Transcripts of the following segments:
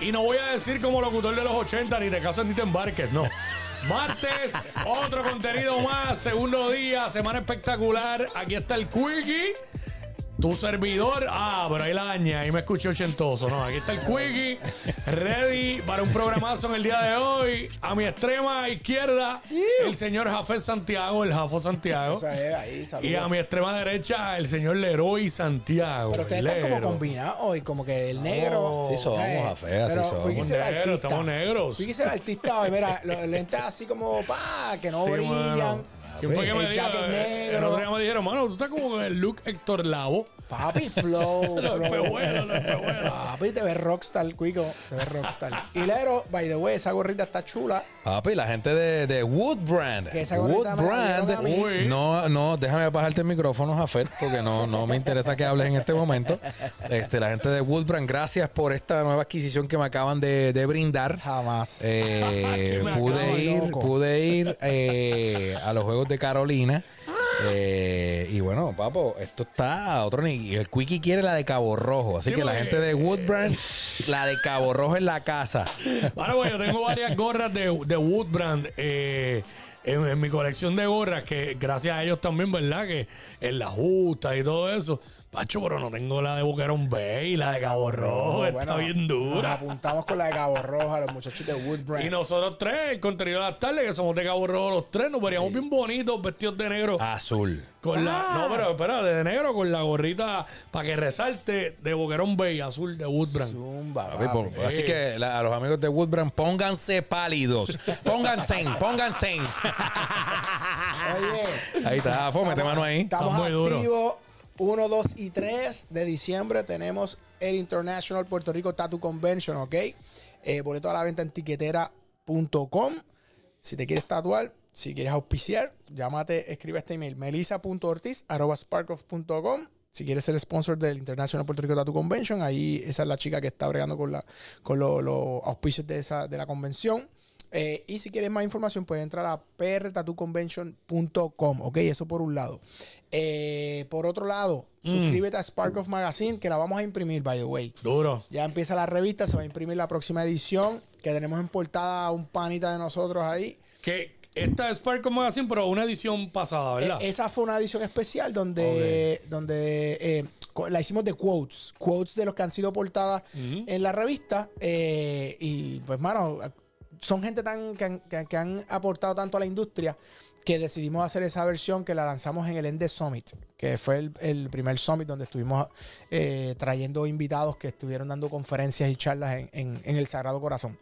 Y no voy a decir como locutor de los 80, ni te casas ni te embarques, no. Martes, otro contenido más, segundo día, semana espectacular. Aquí está el Quickie. Tu servidor, ah, pero ahí la daña, ahí me escuché ochentoso, ¿no? Aquí está el Quickie, ready para un programazo en el día de hoy. A mi extrema izquierda, el señor Jafet Santiago, el Jafo Santiago. Eso es, ahí, saludos. Y a mi extrema derecha, el señor Leroy Santiago. Pero ustedes están como Lero. combinados y como que el negro. Sí somos, ¿sabes? Jafé, así Pero somos. Quickie se ve Estamos negros, artista. estamos negros. Quickie se ve artista hoy, mira, los lentes así como pa, que no Sí, brillan. mano. ¿Quién fue que El me dijo? jacket El negro. otro día me dijeron, mano, tú estás como con el look Héctor Lavo. Papi, flow, Los flow. Papi, te ves rockstar, Cuico. Te ves rockstar. Y Lero, by the way, esa gorrita está chula. Papi, la gente de, de Wood Brand. Que esa Wood a mí. Uy. No, no, déjame bajarte el micrófono, Jafet, porque no, no me interesa que hables en este momento. Este, la gente de Wood Brand, gracias por esta nueva adquisición que me acaban de, de brindar. Jamás. Eh, pude ir, pude ir eh, a los Juegos de Carolina. Eh, y bueno, papo, esto está a otro nivel. El Quickie quiere la de Cabo Rojo. Así Sí, que la gente de Wood Brand, la de Cabo Rojo en la casa. Bueno, pues yo tengo varias gorras de, de Woodbrand eh, en, en mi colección de gorras que gracias a ellos también, ¿verdad? Que en la justa y todo eso. Pacho, pero no tengo la de Buquerón Bay, la de Cabo Rojo, está Bueno, bien Nos dura. apuntamos con la de Cabo Rojo a los muchachos de Wood Brand. Y nosotros tres, el contenido de las tardes, que somos de Cabo Rojo los tres, nos veríamos bien bonitos, vestidos de negro. Azul. Con la, Ah. no, pero espera, de negro con la gorrita para que resalte de Boquerón Bay azul de Woodbrand. Zumba, Papi, papi. así que la- a los amigos de Woodbrand, pónganse pálidos. Pónganse, pónganse. Oye. Ahí está, fo, mete mano ahí. Estamos muy duro. Activos 1, 2 y 3 de diciembre. Tenemos el International Puerto Rico Tattoo Convention, ¿ok? Eh, boleto a la venta en tiquetera.com. Si te quieres tatuar, si quieres auspiciar, llámate, escribe este email, melissa.ortiz arroba sparkoff.com. Si quieres ser sponsor del International Puerto Rico Tattoo Convention, ahí esa es la chica que está bregando con, la, con lo- los auspicios de, esa, de la convención. Eh, y si quieres más información, puedes entrar a prtattooconvention.com. Ok, eso por un lado. Eh, por otro lado, suscríbete a Spark of Magazine, que la vamos a imprimir, by the way. Duro. Ya empieza la revista, se va a imprimir la próxima edición, que tenemos en portada a un panita de nosotros ahí. Que esta es Spark Magazine, pero una edición pasada, ¿verdad? Eh, esa fue una edición especial donde, donde eh, la hicimos de quotes, quotes de los que han sido portadas en la revista. eh, y pues, mano, son gente tan que han, que- que han aportado tanto a la industria que decidimos hacer esa versión que la lanzamos en el Ende Summit, que fue el, el primer summit donde estuvimos eh, trayendo invitados que estuvieron dando conferencias y charlas en, en- el Sagrado Corazón.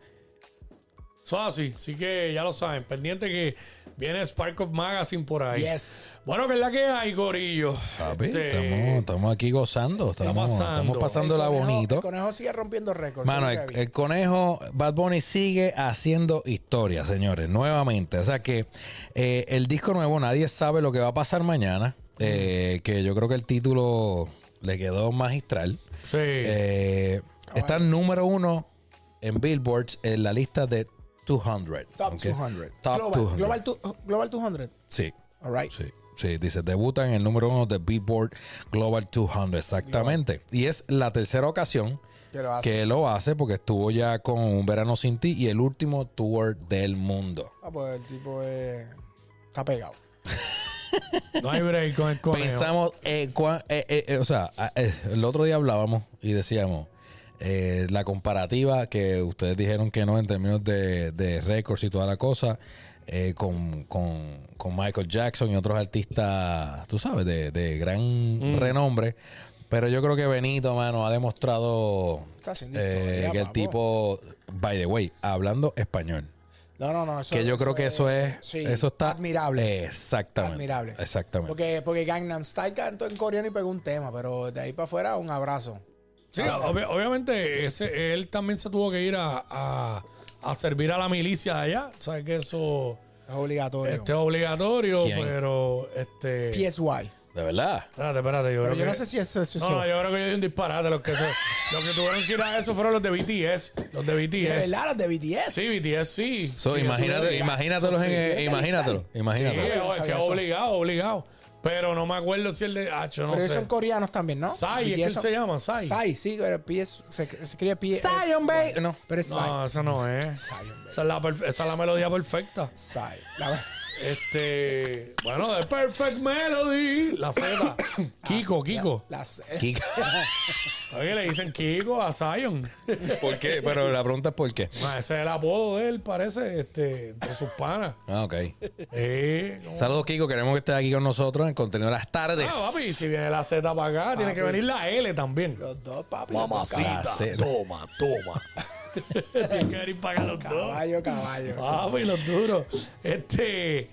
Eso es así. Así que ya lo saben. Pendiente que viene Spark of Magazine por ahí. Yes. Bueno, que es la que hay, Corillo. Papi, Este, estamos, estamos aquí gozando. Estamos, pasando. estamos pasándola El conejo- bonito. El conejo sigue rompiendo récords. Mano, el, conejo Bad Bunny sigue haciendo historia, señores, nuevamente. O sea que eh, el disco nuevo, nadie sabe lo que va a pasar mañana. eh, que yo creo que el título le quedó magistral. Sí. Eh, está número uno en Billboards en la lista de 200. Top ¿ok? 200. Top Global, 200. Global, tu- Global 200. Sí. All right. Sí, sí, dice, debuta en el número uno de Billboard Global 200, exactamente. Y es la tercera ocasión Que lo hace. que lo hace porque estuvo ya con Un Verano Sin Ti y el último tour del mundo. Ah, pues el tipo es- está pegado. no hay break con el conejo. Pensamos, eh, cua- eh, eh, eh, o sea, eh, el otro día hablábamos y decíamos, eh, la comparativa que ustedes dijeron que no en términos de, de récords y toda la cosa, eh, con, con- con Michael Jackson y otros artistas, tú sabes, de, de gran renombre. Pero yo creo que Benito, mano, ha demostrado eh, que el tipo, by the way, hablando español. No, no, no. eso- que yo creo que eso es, sí, eso está admirable. Exactamente. Admirable. Exactamente. Porque, porque Gangnam Style cantó en coreano y pegó un tema, pero de ahí para afuera un abrazo. Sí, obvi- obviamente ese, él también se tuvo que ir a, a- a servir a la milicia de allá. Sabes que eso Es obligatorio. este, es obligatorio, ¿Quién? pero este. PSY. De verdad. Espérate, espérate. Yo Pero creo yo que, no sé si eso es eso. No, no, yo creo que yo di un disparate. Los que, se- los que tuvieron que ir a eso fueron los de BTS. Los de BTS. de verdad, los de BTS. Sí, BTS sí. So, Sí, imagínate, eso- imagínatelo, eso en, sí, eh, es imagínatelo, Sí, es que obligado, obligado. Pero no me acuerdo si el de. Ah, yo no pero ellos sé. son coreanos también, ¿no? Sai, es que él BTS se llama Sai. Sai, sí, pero P es- se, se escribe P. es- Zion, baby. No. Pero es Sai. No, esa no es. Zion, baby. Esa es la, esa es la melodía perfecta. Sai. La- Este. Bueno, de Perfect Melody. La Z. Kiko, Kiko. las- Kika. Oye, le dicen Kiko a Zion. ¿Por qué? Pero la pregunta es por qué. Ah, ese es el apodo de él, parece, este, entre sus panas. Ah, ok. Eh. Saludos, Kiko. Queremos que estés aquí con nosotros en el contenido de las tardes. Ah, papi, si viene la Z para acá, tiene que venir la L también. los dos, papi. Mamacita, toma, toma. tiene que venir para acá los dos. Caballo, caballo. Papi, los duros. Este,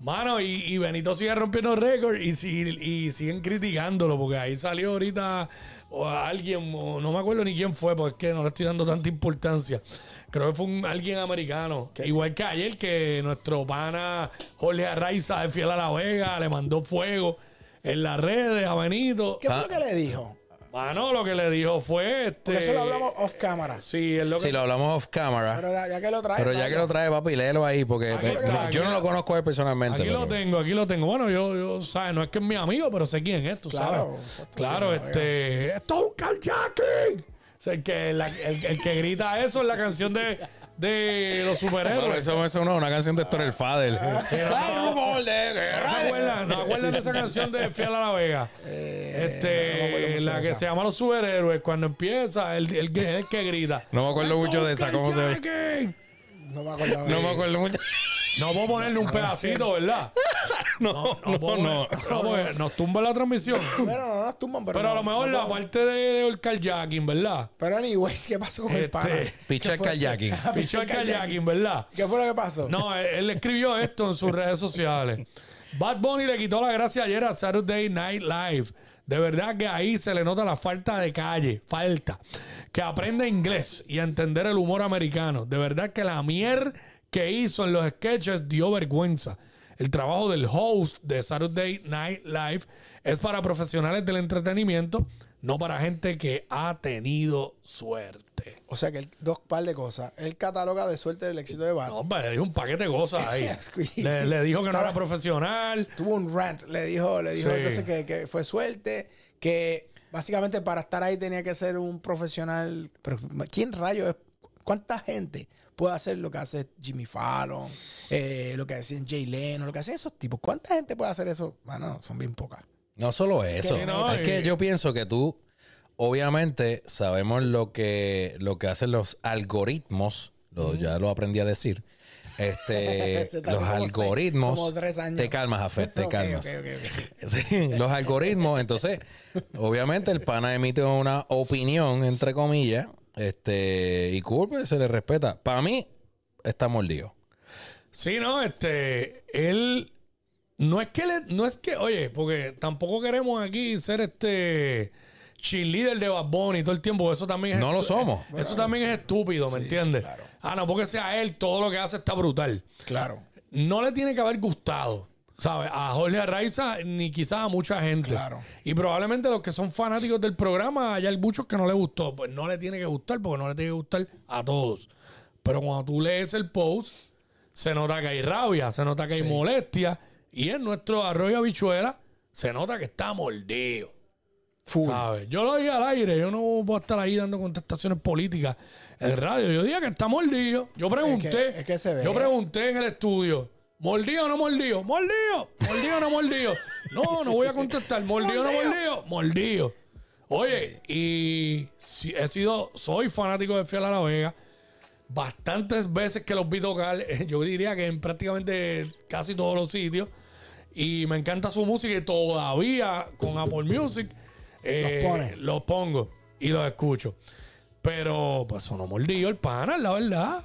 mano, y, y Benito sigue rompiendo récords y, si- y siguen criticándolo, porque ahí salió ahorita o alguien, o no me acuerdo ni quién fue, porque es que no le estoy dando tanta importancia. Creo que fue un- alguien americano. Igual que ayer, que nuestro pana Jorge Arraiza de Fiel a la Vega le mandó fuego en las redes a Benito. ¿Qué fue lo que le dijo? Mano, lo que le dijo fue este. Porque eso lo hablamos off camera. Sí, es lo que. Si lo hablamos off camera. Pero ya, ya que lo trae. Pero ya que lo trae, papi, léelo ahí, porque Aquí eh, lo trae, yo no lo conozco a él personalmente. Aquí lo pero- tengo, aquí lo tengo. Bueno, yo, yo, ¿sabes? No es que es mi amigo, pero sé quién es, tú Claro, sabes. exacto, Claro, sí, este. Esto es un carjacking. O sea, el que, la- el, el que grita eso es la canción de, de los Bueno, superhéroes. eso me sonó una canción de Héctor el Fader. Hay rumor de ¿No se acuerdan? ¿No acuerdan de esa canción de Fiel a la Vega? este, no acuerdo mucho la que esa. se llama Los Superhéroes. Cuando empieza, el, el, que- el que grita. No me acuerdo mucho de esa, ¿cómo se ve? No me acuerdo. No me acuerdo mucho. No puedo ponerle un pedacito, ¿verdad? No, No, no, puedo no. porque nos tumba la transmisión. Pero no nos tumban. Pero, Pero a lo mejor no la parte de, del carjacking, ¿verdad? Pero anyways, ¿qué pasó con el Este, pana? Picha el kayaking. Pichó el carjacking, ¿verdad? ¿Qué fue lo que pasó? No, él, él escribió esto en sus redes sociales. Bad Bunny le quitó la gracia ayer a Saturday Night Live. De verdad que ahí se le nota la falta de calle, falta. Que aprenda inglés y a entender el humor americano. De verdad que la mier que hizo en los sketches dio vergüenza. El trabajo del host de Saturday Night Live es para profesionales del entretenimiento, no para gente que ha tenido suerte. O sea que el- dos par de cosas. Él cataloga de suerte del éxito de Bad. No, hombre, le dijo un paquete de cosas ahí. le, le dijo que no era profesional. Tuvo un rant. Le dijo, le dijo Sí. entonces que, que fue suerte. Que básicamente para estar ahí tenía que ser un profesional. Pero ¿quién rayos es? ¿Cuánta gente puede hacer lo que hace Jimmy Fallon? eh, lo que hacen Jay Leno, lo que hacen esos tipos. ¿Cuánta gente puede hacer eso? Bueno, son bien pocas. No solo eso. Sí, no, es y- que yo pienso que tú, obviamente, sabemos lo que, lo que hacen los algoritmos. Lo- Ya lo aprendí a decir. Este, los como seis- algoritmos. como tres años. Te calmas, Jafet, te calmas. Sí, los algoritmos. Entonces, obviamente, el pana emite una opinión, entre comillas. Este, y cool, pues, se le respeta. Para mí, está mordido. Sí, no, este, él no es que le, no es que, oye, porque tampoco queremos aquí ser este cheerleader de Bad Bunny todo el tiempo, eso también es No lo somos. Eso también es estúpido, ¿me entiendes? claro. Ah, no, porque sea él, todo lo que hace está brutal. Claro. No le tiene que haber gustado, ¿sabes? A Jorge Arraiza ni quizás a mucha gente. Claro. Y probablemente los que son fanáticos del programa, hay muchos que no le gustó. Pues no le tiene que gustar, porque no le tiene que gustar a todos. Pero cuando tú lees el post, se nota que hay rabia, se nota que hay molestia. Y en nuestro arroyo habichuela, se nota que está mordido. Full. ¿Sabes? Yo lo dije al aire, yo no voy a estar ahí dando contestaciones políticas en radio. Yo dije que está mordido. Yo pregunté, Es que- es que se ve. yo pregunté en el estudio, ¿mordido o no mordido? Mordido, mordido o no mordido. No, no voy a contestar, mordido o no mordido, mordido. Oye, y si he sido, soy fanático de Fiel a la Vega. Bastantes veces que los vi tocar, yo diría que en prácticamente casi todos los sitios. Y me encanta su música y todavía con Apple Music eh, Los pone. los pongo y los escucho. Pero pues sonó mordido el pana, la verdad.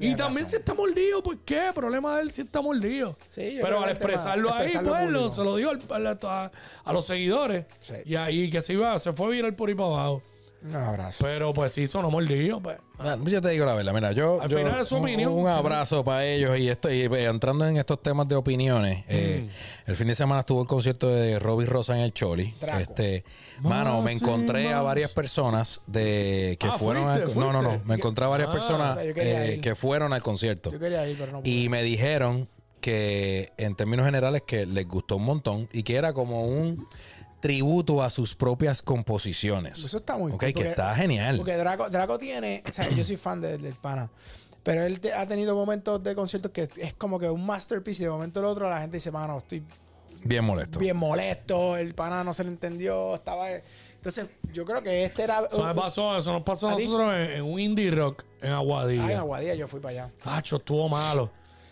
Y también razón. si está mordido, pues qué, problema de él si está mordido. Sí, Pero al tema- expresarlo ahí, pues lo- se lo dijo al- al- a, a los seguidores. Sí. Y ahí que se iba, se fue viral por ahí para abajo. Un abrazo. Pero pues sí, sonó mordido. Pues. Ah, Yo te digo la verdad, mira, yo. Al yo- final es su un- opinión. Un, abrazo para ellos y estoy entrando en estos temas de opiniones. eh, Mm. el fin de semana estuvo el concierto de Robbie Rosa en el Choli. Este, mano, me y encontré a varias personas de que Ah, fueron fuiste, al, no, no, no, fuiste. me encontré a varias Ah, personas eh, que fueron al concierto Yo quería ir, pero no pude. y me dijeron que en términos generales que les gustó un montón y que era como un tributo a sus propias composiciones. Eso está muy Ok, cool, que está genial. Porque Draco, Draco tiene, o sea, yo soy fan de- del pana, pero él te- ha tenido momentos de conciertos que es como que un masterpiece y de momento el otro la gente dice, mano, estoy Bien molesto. bien molesto, el pana no se le entendió, estaba... Entonces, yo creo que este era... Eso me pasó, eso nos pasó a nosotros en, en un indie rock en Ah, en Aguadilla. Aguadilla yo fui para allá. Tacho, estuvo malo.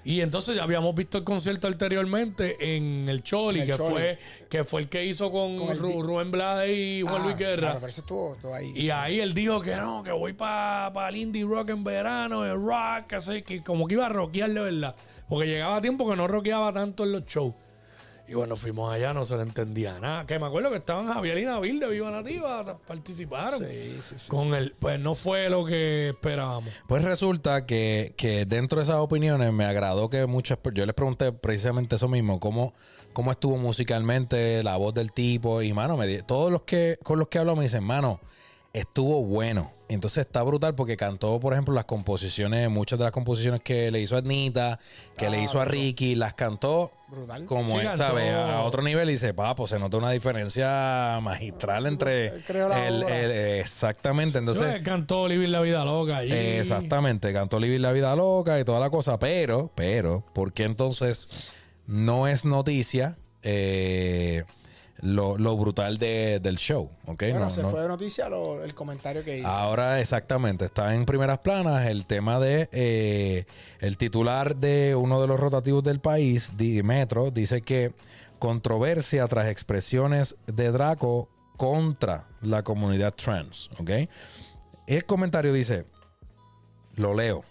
Y entonces ya habíamos visto el concierto anteriormente en el Choli, En el que Choli. fue que fue el que hizo con, Ru- Rubén Blades y Juan Ah, Luis Guerra. Claro, pero eso estuvo, estuvo ahí. Y ahí él dijo que no, que voy para el indie rock en verano, el rock, así que como que iba a rockear de verdad. Porque llegaba tiempo que no rockeaba tanto en los shows. Y bueno, fuimos allá, no se le entendía nada. Que me acuerdo que estaban Javier y Nabil de Viva Nativa, participaron. Sí, sí, sí. Con él, pues no fue lo que esperábamos. Pues resulta que, que dentro de esas opiniones me agradó que muchas yo les pregunté precisamente eso mismo, cómo, cómo estuvo musicalmente, la voz del tipo, y mano, me todos los que con los que hablo me dicen, mano, estuvo bueno. Entonces está brutal porque cantó, por ejemplo, las composiciones, muchas de las composiciones que le hizo a Anita, que le hizo a Ricky, las cantó Brutal. como Sí, ¿sabes? A otro nivel y dice, papo, se nota una diferencia magistral entre Él el- el- exactamente. Entonces, cantó Living la Vida Loca. Exactamente, cantó Living la vida loca y toda la cosa, pero, pero, ¿por qué entonces no es noticia eh, lo, lo brutal de- del show? ¿ok? Bueno, No- se no- fue de noticia lo- el comentario que hizo. Ahora exactamente, está en primeras planas el tema de eh, el titular de uno de los rotativos del país, di- Metro, dice que controversia tras expresiones de Draco contra la comunidad trans, ¿ok? El comentario dice, lo leo.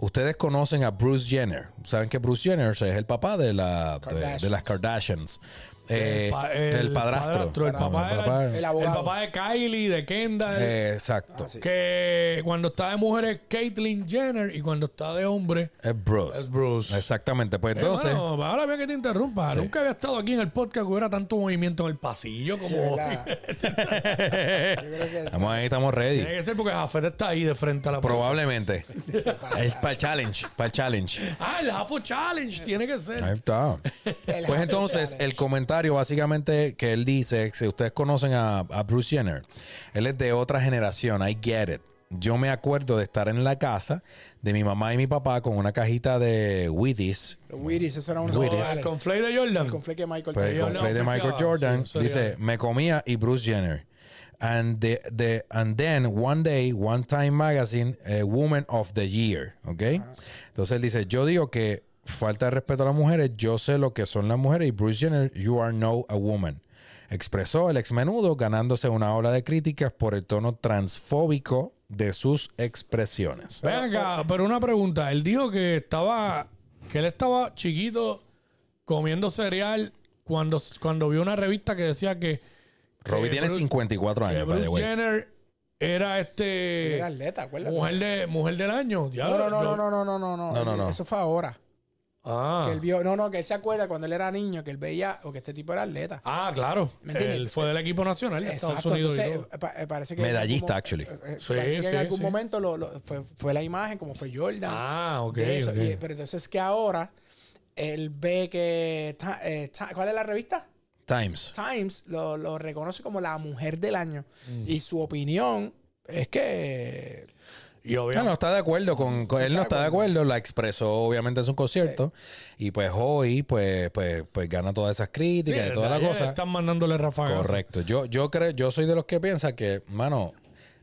Ustedes conocen a Bruce Jenner. Saben que Bruce Jenner es el papá de, la, de, de las Kardashians. Eh, El pa- el, padrastro. El papá, El papá- El el abogado. papá de Kylie, de Kendall. Eh, exacto. Ah, sí. Que cuando está de mujer es Caitlyn Jenner y cuando está de hombre Es Bruce. es Bruce. Exactamente. Pues Eh, entonces, bueno, ahora bien que te interrumpa. Sí. Nunca había estado aquí en el podcast que hubiera tanto movimiento en el pasillo como Sí, estamos ahí, estamos ready. Tiene que ser porque Jafet está ahí de frente a la Probablemente. es para el challenge. Para el challenge. Ah, el Jafo Challenge tiene que ser. Ahí está. Pues entonces, Challenge. el comentario básicamente que él dice, si ustedes conocen a, a Bruce Jenner, él es de otra generación, I get it. Yo me acuerdo de estar en la casa de mi mamá y mi papá con una cajita de Wheaties. Wheaties, eso era Wheaties. El cereales. conflate de Jordan. El conflicto de Michael Pues, tenía. con no Fred de Michael apreciaba, Jordan, sí, dice, me comía y Bruce Jenner. And, the, the, and then one day, one time magazine, eh, Woman of the Year. ¿Ok? Entonces él dice, yo digo que falta de respeto a las mujeres, yo sé lo que son las mujeres y Bruce Jenner, you are no a woman. Expresó el ex menudo ganándose una ola de críticas por el tono transfóbico de sus expresiones. Ven acá, pero una pregunta. Él dijo que estaba, que él estaba chiquito comiendo cereal cuando, cuando vio una revista que decía que, Robbie que tiene Bruce- 54 que años, the Bruce. Jenner era este era atleta, acuérdate. mujer de mujer del año. No, Diablo, no, no, yo- no, no, no, no, no, No, no, no. Eso fue ahora. Ah. Que él vio, no, no, que él se acuerda cuando él era niño, que él veía, o que este tipo era atleta. Ah, claro. ¿Me entiendes? Él fue del equipo nacional de Estados Unidos. y entonces, todo. pa- eh, parece que Medallista, actually. eh, eh, Sí, parece que sí, en algún sí. momento lo, lo- fue, fue la imagen, como fue Jordan. Ah, ok. de eso. ok. Y- pero entonces que ahora él ve que ta- eh, ta- ¿cuál es la revista? Times. Times lo, lo reconoce como la mujer del año. Mm. Y su opinión es que Y No, obviamente. no está de acuerdo con, con- él no está de acuerdo, la expresó obviamente en su concierto y pues hoy pues pues pues gana todas esas críticas y toda la cosa. Están mandándole rafagazos. Correcto. Yo yo creo yo soy de los que piensa que, mano,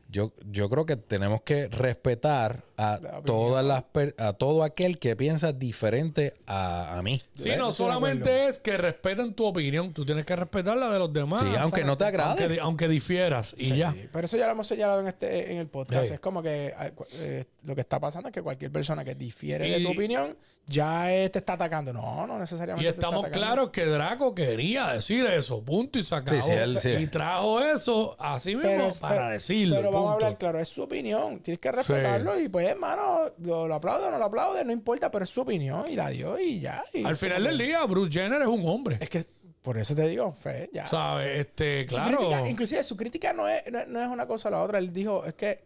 yo yo creo que tenemos que respetar a La todas las per- a todo aquel que piensa diferente a, a mí. Sí, no solamente es que respeten tu opinión, tú tienes que respetar la de los demás. Sí, aunque no te agrade. Aunque, di- aunque difieras y ya. Pero eso ya lo hemos señalado en este en el podcast. Sí. Es como que eh, lo que está pasando es que cualquier persona que difiere de Y- tu opinión ya eh, te está atacando. No, no Y necesariamente. te está estamos claros que Draco quería decir eso, punto y sí, él- sí. Y trajo eso así mismo Pero, para pero- decirlo. Pero vamos a hablar claro, es su opinión. Tienes que respetarlo y pues, hermano, lo, lo aplaude o no lo aplaude, no importa, pero es su opinión y la dio y ya. y Al final del día, Bruce Jenner es un hombre. Es que por eso te digo, fe, ya. ¿Sabes? Este, Su claro. crítica, inclusive su crítica no es, no, no es una cosa o la otra. Él dijo, es que,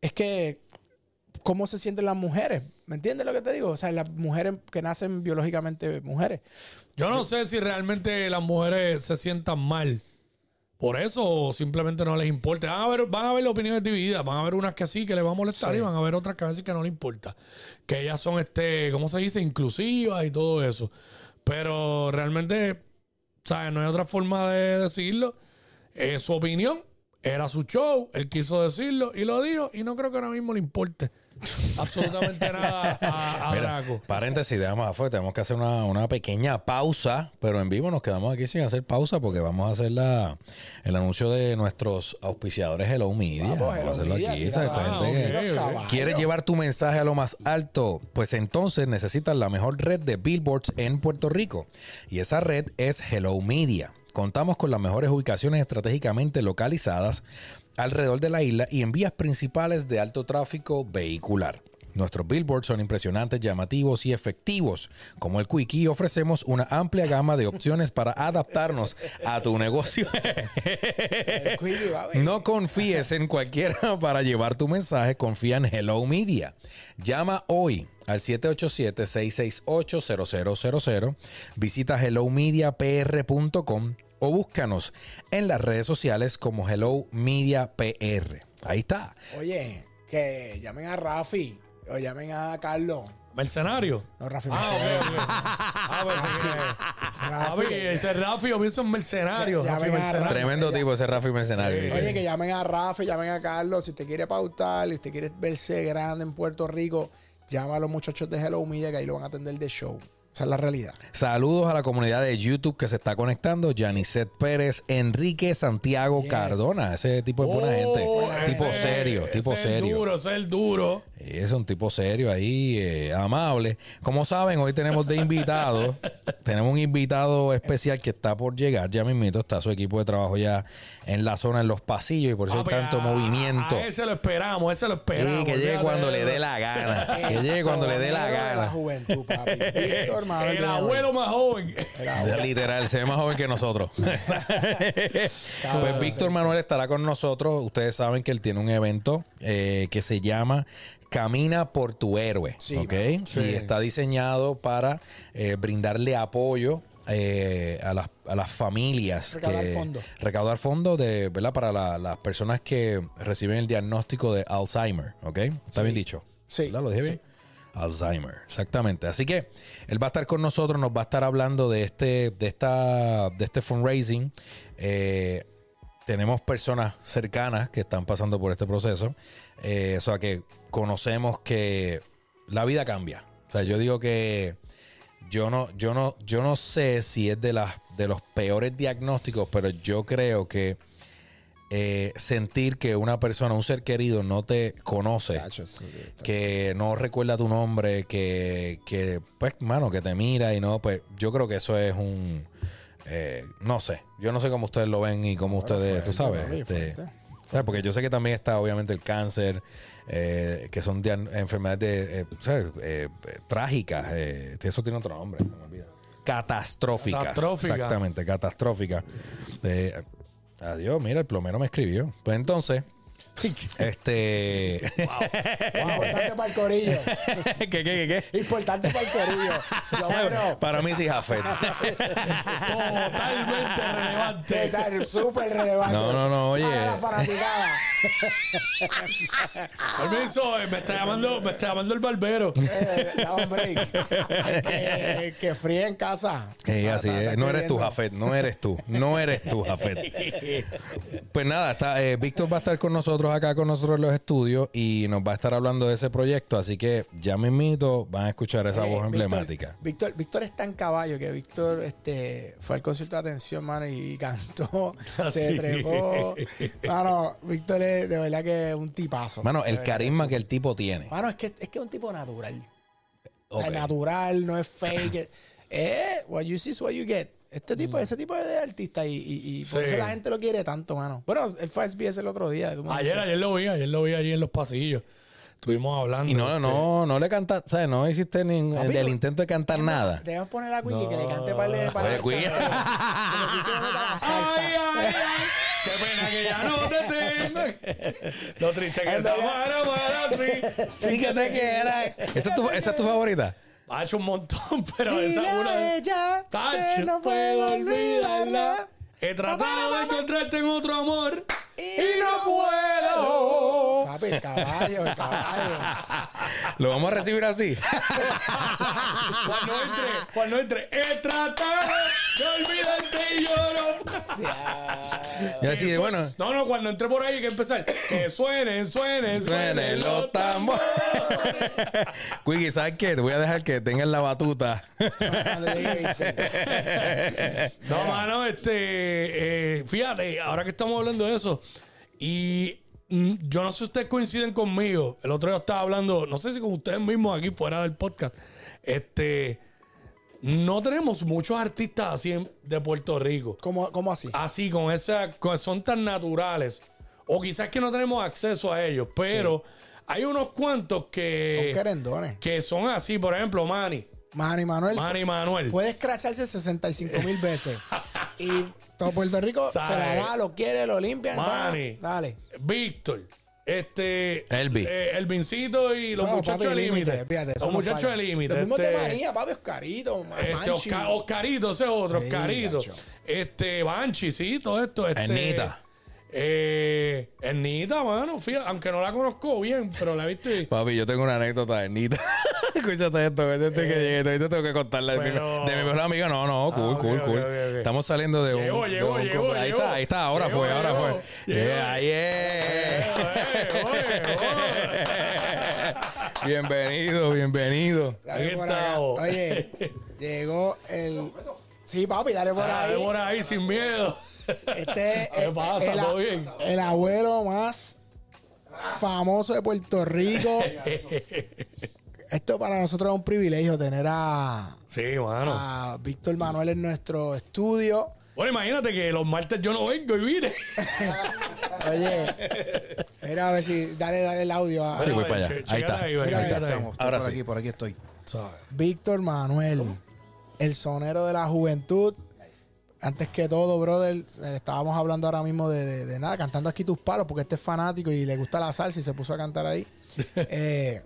es que cómo se sienten las mujeres. ¿Me entiendes lo que te digo? O sea, las mujeres que nacen biológicamente mujeres. Yo no sé si realmente las mujeres se sientan mal por eso simplemente no les importa. Van a ver, van a ver opiniones divididas. Van a haber unas que sí, que les va a molestar Sí. y van a ver otras que a veces que no les importa. Que ellas son, este, ¿cómo se dice? Inclusivas y todo eso. Pero realmente, ¿sabes? No hay otra forma de decirlo. Es su opinión. Era su show. Él quiso decirlo y lo dijo. Y no creo que ahora mismo le importe absolutamente nada a, a Mira, Draco. paréntesis, dejamos afuera, tenemos que hacer una, una pequeña pausa, pero en vivo nos quedamos aquí sin hacer pausa porque vamos a hacer la, el anuncio de nuestros auspiciadores Hello Media. Vamos, Vamos, Hello a hacerlo Media, aquí. ¿Quieres llevar tu mensaje a lo más alto? Pues entonces necesitas la mejor red de billboards en Puerto Rico. Y esa red es Hello Media. Contamos con las mejores ubicaciones estratégicamente localizadas alrededor de la isla y en vías principales de alto tráfico vehicular. Nuestros billboards son impresionantes, llamativos y efectivos. Como el Quickie, ofrecemos una amplia gama de opciones para adaptarnos a tu negocio. No confíes en cualquiera para llevar tu mensaje, confía en Hello Media. Llama hoy al 787-668-0000, visita hellomediapr.com o búscanos en las redes sociales como Hello Media PR. Ahí está. Oye, que llamen a Rafi o llamen a Carlos. ¿Mercenario? No, Rafi. Ah, ok. Ah, que- Rafi, ese Rafi, yo pienso en mercenario. Rafi mercenario. Rafi. Tremendo tipo ese Rafi Mercenario. Oye, que llamen a Rafa, llamen a Carlos. Si usted quiere pautar, si usted quiere verse grande en Puerto Rico, llama a los muchachos de Hello Media que ahí lo van a atender de show. Esa es la realidad. Saludos a la comunidad de YouTube que se está conectando. Janicet Pérez, Enrique Santiago Yes. Cardona. Ese tipo es buena gente. Oh, Tipo ese- serio, tipo ese Es el serio. duro, ese es el duro. Es un tipo serio ahí, eh, amable. Como saben, hoy tenemos de invitado, tenemos un invitado especial que está por llegar, ya mismito, está su equipo de trabajo ya en la zona, en los pasillos, y por eso hay tanto a- movimiento. A ese lo esperamos, ese lo esperamos. Sí, que llegue cuando le dé la gana. Que llegue cuando le dé la gana. juventud, papi. Víctor Manuel El abuelo más joven. Abuelo. Literal, se ve más joven que nosotros. pues Víctor Manuel estará con nosotros. Ustedes saben que él tiene un evento eh, que se llama Camina por tu héroe. Sí, ¿ok? mano. Sí. Y está diseñado para eh, brindarle apoyo. eh, a, las, a las familias Recaudar fondos. recaudar fondos de verdad para la- las personas que reciben el diagnóstico de Alzheimer ¿ok? está Sí. bien dicho Sí, ¿Verdad? lo dije sí. bien Alzheimer, exactamente. Así que él va a estar con nosotros, nos va a estar hablando de este, de esta, de este fundraising. Eh, tenemos personas cercanas que están pasando por este proceso. Eh, o sea que conocemos que la vida cambia. O sea, yo digo que yo no, yo no, yo no sé si es de las de los peores diagnósticos, pero yo creo que eh, sentir que una persona, un ser querido, no te conoce sí, que no recuerda tu nombre, que, que, pues, mano, que te mira y no, pues, yo creo que eso es un, eh, no sé, yo no sé cómo ustedes lo ven y cómo ustedes, fuerte, tú sabes, este, porque yo sé que también está obviamente el cáncer, eh, que son enfermedades de, eh, ¿sabes? Eh, eh, trágicas, eh, eso tiene otro nombre, se me olvida. Catastróficas. Catastrófica. Exactamente, catastróficas. Eh, adiós, mira, el plomero me escribió. Pues entonces, este... Importante para el corillo. ¿Qué, qué, qué, qué? Importante para el corillo. Bueno, Para mí sí, Jafet. Totalmente ¿qué relevante. Súper relevante. No, no, no, oye. Para la fanaticada. Permiso, eh, me está llamando, me está llamando el barbero. Eh, da un break. que, que fríe en casa. Eh, Ah, así está- es. está No eres tú. Jafet. No eres tú. No eres tú, Jafet. Pues nada, está, eh, Víctor va a estar con nosotros acá con nosotros en los estudios y nos va a estar hablando de ese proyecto. Así que ya mismito van a escuchar esa Eh, voz emblemática. Víctor, Víctor es tan caballo que Víctor este, fue al concierto de atención, mano, y cantó, Ah, se Sí. trepó. Mano, Víctor es de verdad que es un tipazo. Mano, el carisma que el tipo tiene. Mano, es que, es que es un tipo natural. O sea, Ok. natural, no es fake. eh, what you see is what you get. Este tipo, Mm. ese tipo de artista y, y, y por Sí. eso la gente lo quiere tanto, mano. Bueno, él fue a SBS el otro día. Ayer, ayer lo vi, ayer lo vi allí en los pasillos. Estuvimos hablando. Y no, este, no, no le cantaste, ¿sabes? No hiciste ni Papi, del intento de cantar nada. Debemos poner a Quickie que le No. cante para de para salsa. Ay, ay, ay. Qué pena que ya no te tengo. Lo triste que es amar, amar así. Sí que te quiera. ¿Esa es tu, esa es tu favorita? Ha hecho un montón, pero esa Dile es a una. ella Tacho, que no puedo olvidarla. He tratado de encontrarte en otro amor y no puedo. Papi, el caballo, el caballo. ¿Lo vamos a recibir así? Cuando entre, cuando entre, he tratado de olvidarte y yo no. Y así de, bueno, No, no, cuando entré por ahí que empezar. Que suenen, suenen, suenen los tambores. Quiggy, ¿sabes qué? Te voy a dejar que tengas la batuta. No, mano, este. eh, fíjate, ahora que estamos hablando de eso, y yo no sé si ustedes coinciden conmigo. El otro día estaba hablando, no sé si con ustedes mismos aquí fuera del podcast. Este. No tenemos muchos artistas así en- de Puerto Rico. ¿Cómo, cómo así? Así, con esa. con- son tan naturales. O quizás que no tenemos acceso a ellos, pero hay unos cuantos Son que. querendones. que son así, por ejemplo, Manny. Manny Manuel Manny Manuel. puede escracharse 65 mil veces. y todo Puerto Rico se la da, lo quiere, lo limpia. Manny. va, Dale. Víctor. Este. Elvi. eh, Elvincito y los No, muchachos papi, de límite. fíjate, Los muchachos falla. de límite. Los mismos de este, María, papi, Oscarito, este, Manchi. Oscar- Oscarito, ese es otro, Sí, Oscarito. gacho. Este, Banchi, sí, todo esto. Este, Ernita. Eh, Ernita, mano, fíjate, aunque no la conozco bien, pero la he visto y- Papi, yo tengo una anécdota de Nita. Escúchate esto, escúchate que llegue. Ahorita tengo que contarla de, mi, pero- de mi mejor amiga. No, no, cool, Ah, cool, cool. ok. Estamos saliendo de un. Llegó, de llegó, un- llegó, Ahí está, ahí está, ahora fue, ahora fue. Yeah, yeah. bienvenido, bienvenido. Dale. Oye, llegó el. Sí, papi, dale por Dale ahí. por ahí sin miedo. Este es ¿Qué el, pasa? el- ¿Todo bien? el abuelo más famoso de Puerto Rico. Esto para nosotros es un privilegio tener a, Sí, mano. a Víctor Manuel en nuestro estudio. Bueno, imagínate que los martes yo no vengo y vine. Oye, mira a ver si dale, dale el audio a Sí, voy Che- para allá. Ahí está. ahí, Mira, ahí ahí. Estamos, Ahora por sí. aquí, por aquí estoy. Víctor Manuel, el sonero de la juventud. Antes que todo, brother, estábamos hablando ahora mismo de, de- de nada, cantando aquí tus palos, porque este es fanático y le gusta la salsa y se puso a cantar ahí. Eh,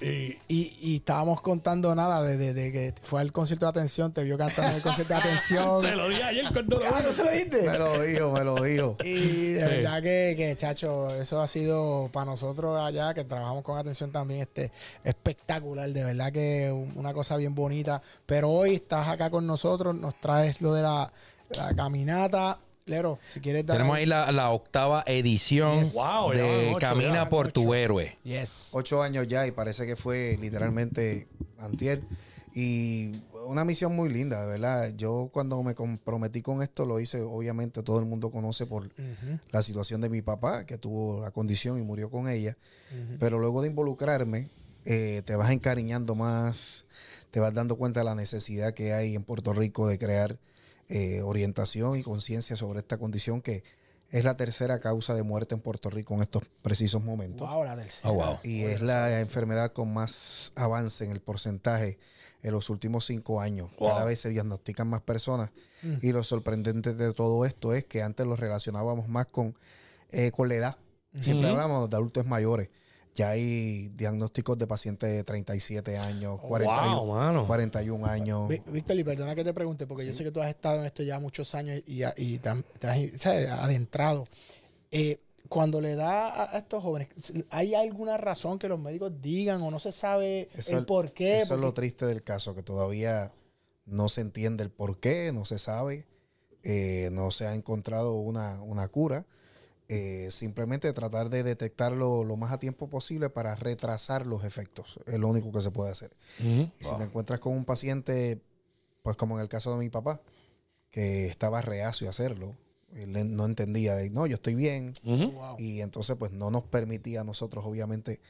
Y, y, y estábamos contando nada de, de- de que fue al concierto de atención, te vio cantando en el concierto de atención. se lo dije ayer cuando lo Ah, ¿no se lo diste? Me lo dijo, me lo dijo. Y de verdad que, que, chacho, eso ha sido para nosotros allá, que trabajamos con atención también, este espectacular. De verdad que una cosa bien bonita. Pero hoy estás acá con nosotros, nos traes lo de la, la caminata. Lero, si quieres dar. Tenemos ahí la, la octava edición Yes. Wow, ya van de ocho, Camina ya. por tu héroe. Yes. Ocho años ya y parece que fue literalmente antier. Y una misión muy linda, de verdad. Yo cuando me comprometí con esto lo hice, obviamente todo el mundo conoce por la situación de mi papá, que tuvo la condición y murió con ella. Pero luego de involucrarme, eh, te vas encariñando más, te vas dando cuenta de la necesidad que hay en Puerto Rico de crear eh, orientación y conciencia sobre esta condición que es la tercera causa de muerte en Puerto Rico en estos precisos momentos. Wow, la tercera. Oh, wow. Y es la enfermedad con más avance en el porcentaje en los últimos cinco años. Cada vez se diagnostican más personas. Y lo sorprendente de todo esto es que antes lo relacionábamos más con, eh, con la edad. Siempre Ujú. hablamos de adultos mayores. Ya hay diagnósticos de pacientes de 37 años, 41, wow, mano. 41 años. Víctor, y perdona que te pregunte, porque yo sé que tú has estado en esto ya muchos años y, y te, has- te has adentrado. Eh, cuando le da a, estos jóvenes, ¿hay alguna razón que los médicos digan o no se sabe Eso el por qué? Eso es lo triste del caso, que todavía no se entiende el por qué, no se sabe, eh, no se ha encontrado una, una cura. Eh, simplemente tratar de detectarlo lo más a tiempo posible para retrasar los efectos. Es lo único que se puede hacer. Y si te encuentras con un paciente, pues como en el caso de mi papá, que estaba reacio a hacerlo, él no entendía, de, no, yo estoy bien. Wow. y entonces pues no nos permitía a nosotros obviamente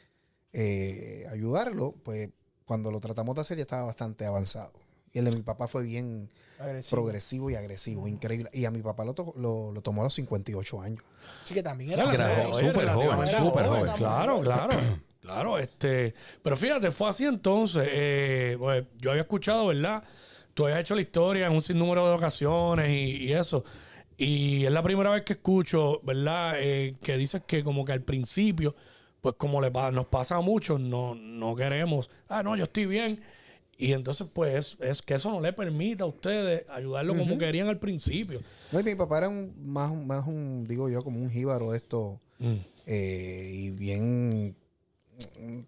eh, ayudarlo, pues cuando lo tratamos de hacer ya estaba bastante avanzado. Y el de mi papá fue bien Agresivo. progresivo y agresivo, increíble. Y a mi papá lo, to- lo, lo tomó a los 58 años. Sí, que también era claro, joven, súper joven, súper joven. Claro, claro. Claro, este. Pero fíjate, fue así entonces. eh, pues, yo había escuchado, ¿verdad? Tú habías hecho la historia en un sinnúmero de ocasiones y, y eso. Y es la primera vez que escucho, ¿verdad? Eh, que dices que como que al principio, pues como le pa- nos pasa a muchos, no, no queremos, ah, no, yo estoy bien. Y entonces, pues, es, que eso no le permita a ustedes ayudarlo como querían al principio. No, y mi papá era un, más, un- más un, digo yo, como un jíbaro de esto. Mm. eh, y bien,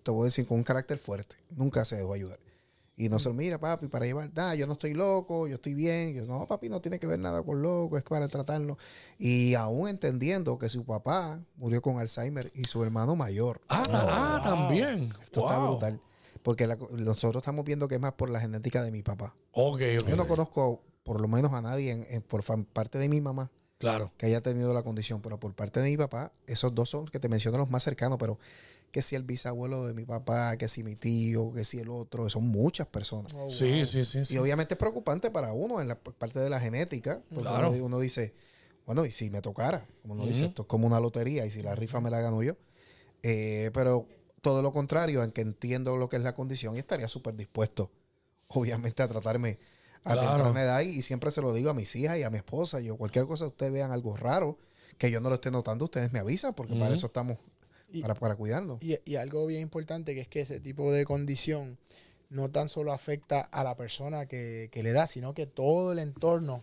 te voy a decir, con un carácter fuerte. Nunca se dejó ayudar. Y no se lo mira, papi, para llevar, nah, yo no estoy loco, yo estoy bien. Yo, no, papi, no tiene que ver nada con loco, es para tratarlo. Y aún entendiendo que su papá murió con Alzheimer y su hermano mayor. Ah, ah, también. Esto está brutal. Porque la- nosotros estamos viendo que es más por la genética de mi papá. Ok, ok. Yo no conozco, por lo menos a nadie, en- en- por parte de mi mamá, Claro. que haya tenido la condición, pero por parte de mi papá, esos dos son que te menciono los más cercanos, pero que si el bisabuelo de mi papá, que si mi tío, que si el otro, son muchas personas. Oh, Sí, wow. sí, sí. sí. Y obviamente es preocupante para uno en la parte de la genética, porque Claro. uno, uno dice, bueno, y si me tocara, como uno dice, esto es como una lotería, y si la rifa me la gano yo. Eh, pero todo lo contrario, en que entiendo lo que es la condición y estaría súper dispuesto, obviamente, a tratarme a Claro. temprana edad. Y siempre se lo digo a mis hijas y a mi esposa. Yo, cualquier cosa que ustedes vean algo raro, que yo no lo esté notando, ustedes me avisan, porque para eso estamos, Y- para, para cuidarnos. Y, y algo bien importante que es que ese tipo de condición no tan solo afecta a la persona que, que le da, sino que todo el entorno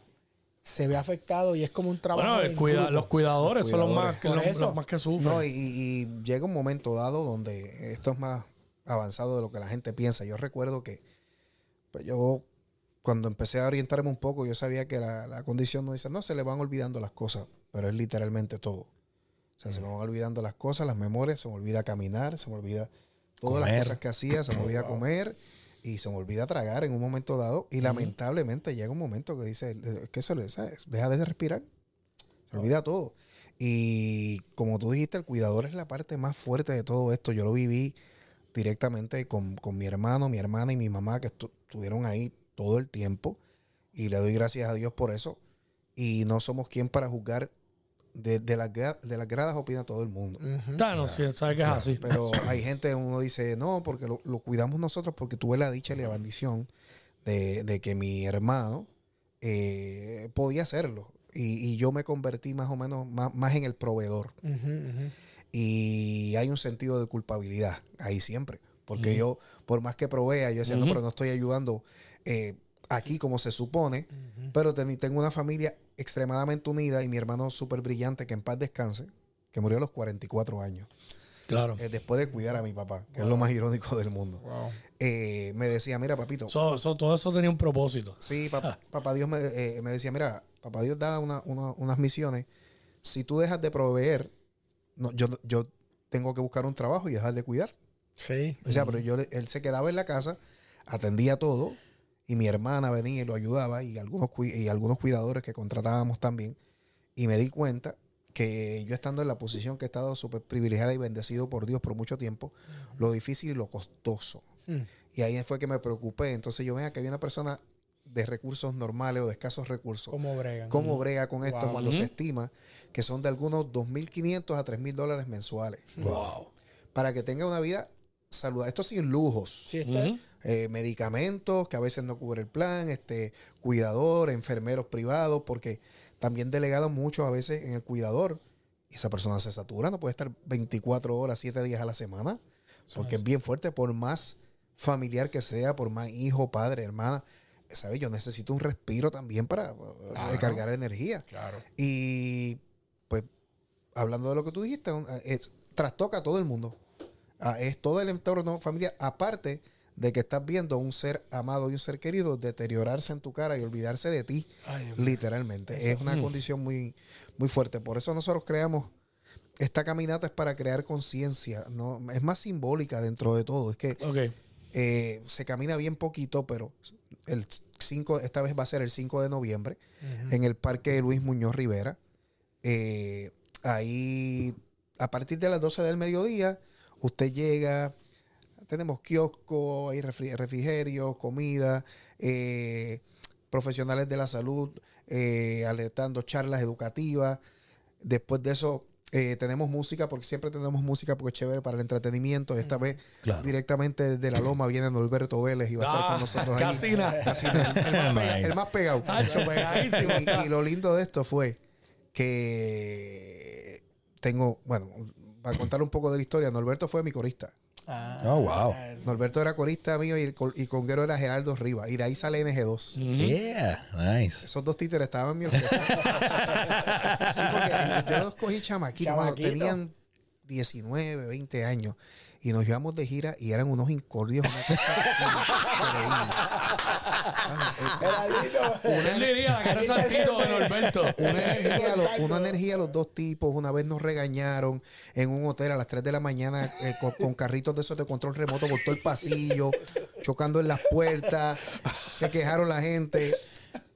se ve afectado y es como un trabajo. Bueno, el en cuida- los cuidadores, son los más, que, Por los, eso. los más que sufren. No, y, y llega un momento dado donde esto es más avanzado de lo que la gente piensa. Yo recuerdo que pues yo, cuando empecé a orientarme un poco, yo sabía que la, la condición no dice, no, se le van olvidando las cosas, pero es literalmente todo. O sea, se me van olvidando las cosas, las memorias, se me olvida caminar, se me olvida todas Comer. las cosas que hacía, se me olvida comer y se me olvida tragar en un momento dado. Y lamentablemente llega un momento que dice, eh, que se le, ¿sabes? deja de respirar, se olvida todo. Y como tú dijiste, el cuidador es la parte más fuerte de todo esto. Yo lo viví directamente con, con mi hermano, mi hermana y mi mamá, que estu- estuvieron ahí todo el tiempo. Y le doy gracias a Dios por eso. Y no somos quien para juzgar. De, de, las, de las gradas opina todo el mundo. Ujú. Ah, no, sí, sabe que es así. Pero hay gente, uno dice, no, porque lo, lo cuidamos nosotros, porque tuve la dicha y la bendición de, de que mi hermano eh, podía hacerlo. Y, y yo me convertí más o menos más, más en el proveedor. Y hay un sentido de culpabilidad ahí siempre. Porque yo, por más que provea, yo decía, no, pero no estoy ayudando eh, aquí como se supone. Pero ten- tengo una familia extremadamente unida y mi hermano súper brillante, que en paz descanse, que murió a los 44 años, Claro. eh, después de cuidar a mi papá, que es lo más irónico del mundo. Wow. Eh, me decía, mira, papito, So- so- todo eso tenía un propósito. Sí, papá, papá Dios me, eh, me decía, mira, papá Dios da una- una- unas misiones. Si tú dejas de proveer, no, yo, yo tengo que buscar un trabajo y dejar de cuidar. Sí. O sea, pero yo, él se quedaba en la casa, atendía todo, y mi hermana venía y lo ayudaba, y algunos, y algunos cuidadores que contratábamos también. Y me di cuenta que yo estando en la posición que he estado súper privilegiada y bendecido por Dios por mucho tiempo, lo difícil y lo costoso. Mm. Y ahí fue que me preocupé. Entonces yo veía que había una persona de recursos normales o de escasos recursos. ¿Cómo bregan? ¿Cómo brega con esto Wow. cuando se estima que son de algunos 2.500 a 3.000 dólares mensuales? Wow. Para que tenga una vida saludable. Esto sin lujos. Sí, está-. Eh, medicamentos que a veces no cubre el plan, este, cuidador, enfermeros privados, porque también delegado mucho a veces en el cuidador. Y esa persona se satura, no puede estar 24 horas, 7 días a la semana, porque es bien fuerte, por más familiar que sea, por más hijo, padre, hermana. ¿Sabes? Yo necesito un respiro también para Claro. recargar energía. Claro. Y pues, hablando de lo que tú dijiste, un- es- trastoca a todo el mundo. Ah, es todo el entorno familiar, aparte de que estás viendo a un ser amado y un ser querido deteriorarse en tu cara y olvidarse de ti, Ay, literalmente. es una Mm. condición muy, muy fuerte. Por eso nosotros creamos, esta caminata es para crear conciencia, ¿no? es más simbólica dentro de todo. Es que eh, se camina bien poquito, pero el 5, esta vez va a ser el 5 de noviembre en el Parque Luis Muñoz Rivera. Eh, ahí, a partir de las 12 del mediodía, usted llega, tenemos kiosco, hay refri- refrigerio, comida, eh, profesionales de la salud eh, alertando charlas educativas. Después de eso, eh, tenemos música, porque siempre tenemos música, porque es chévere para el entretenimiento. Esta vez, Claro. directamente desde la Loma, viene Norberto Vélez y va a estar Ah, con nosotros ahí. casi nada. Casi nada. El, más pega- el más pegado. Y lo lindo de esto fue que tengo, bueno, para contar un poco de la historia, Norberto fue mi corista. Ah, Oh, wow. eso. Norberto era corista mío y, el col- y conguero era Geraldo Rivas. Y de ahí sale NG2. Yeah, nice. Esos dos títeres estaban en mi orquesta. sí, porque yo los cogí chamaquitos cuando Chamaquito. tenían 19, 20 años. Y nos íbamos de gira y eran unos incordios. Una cosa increíble. Geraldito. ¿Quién diría la cara de Norberto? Una energía, los, una energía los dos tipos. Una vez nos regañaron en un hotel a las 3 de la mañana eh, con, con carritos de esos de control remoto por todo el pasillo, chocando en las puertas. Se quejaron la gente.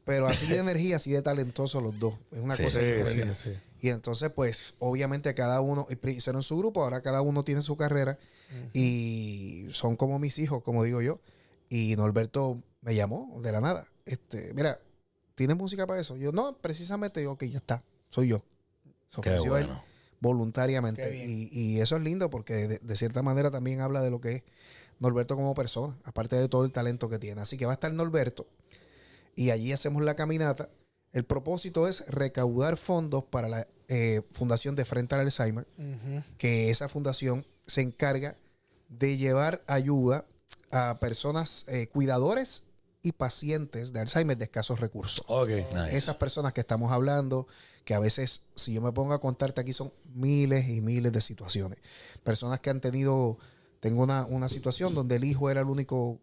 Pero así de energía, así de talentosos los dos. Es una Sí, cosa sí, increíble. sí, sí. Y entonces, pues, obviamente cada uno, hicieron su grupo, ahora cada uno tiene su carrera y son como mis hijos, como digo yo. Y Norberto me llamó de la nada. Este, mira, ¿tienes música para eso? Yo, no, precisamente, yo, ok, ya está, soy yo. Se Qué ofreció él voluntariamente. Qué bien. Y, y eso es lindo porque de, de cierta manera también habla de lo que es Norberto como persona, aparte de todo el talento que tiene. Así que va a estar Norberto y allí hacemos la caminata. El propósito es recaudar fondos para la eh, Fundación de Frente al Alzheimer, que esa fundación se encarga de llevar ayuda a personas eh, cuidadores y pacientes de Alzheimer de escasos recursos. Ok. Nice. Esas personas que estamos hablando, que a veces, si yo me pongo a contarte aquí, son miles y miles de situaciones. Personas que han tenido, tengo una, una situación donde el hijo era el único